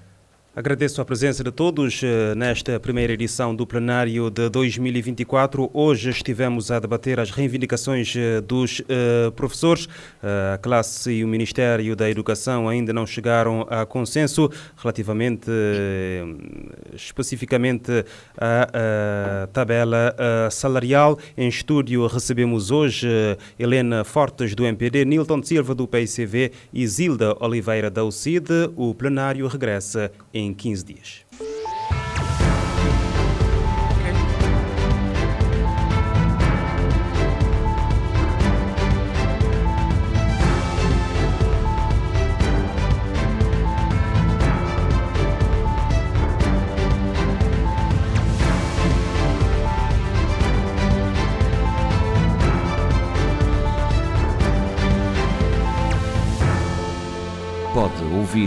Agradeço a presença de todos eh, nesta primeira edição do plenário de 2024. Hoje estivemos a debater as reivindicações eh, dos uh, professores. Uh, a classe e o Ministério da Educação ainda não chegaram a consenso relativamente uh, especificamente à tabela salarial. Em estúdio recebemos hoje Helena Fortes do MPD, Nilton Silva do PICV e Zilda Oliveira da UCID. O plenário regressa em em 15 dias.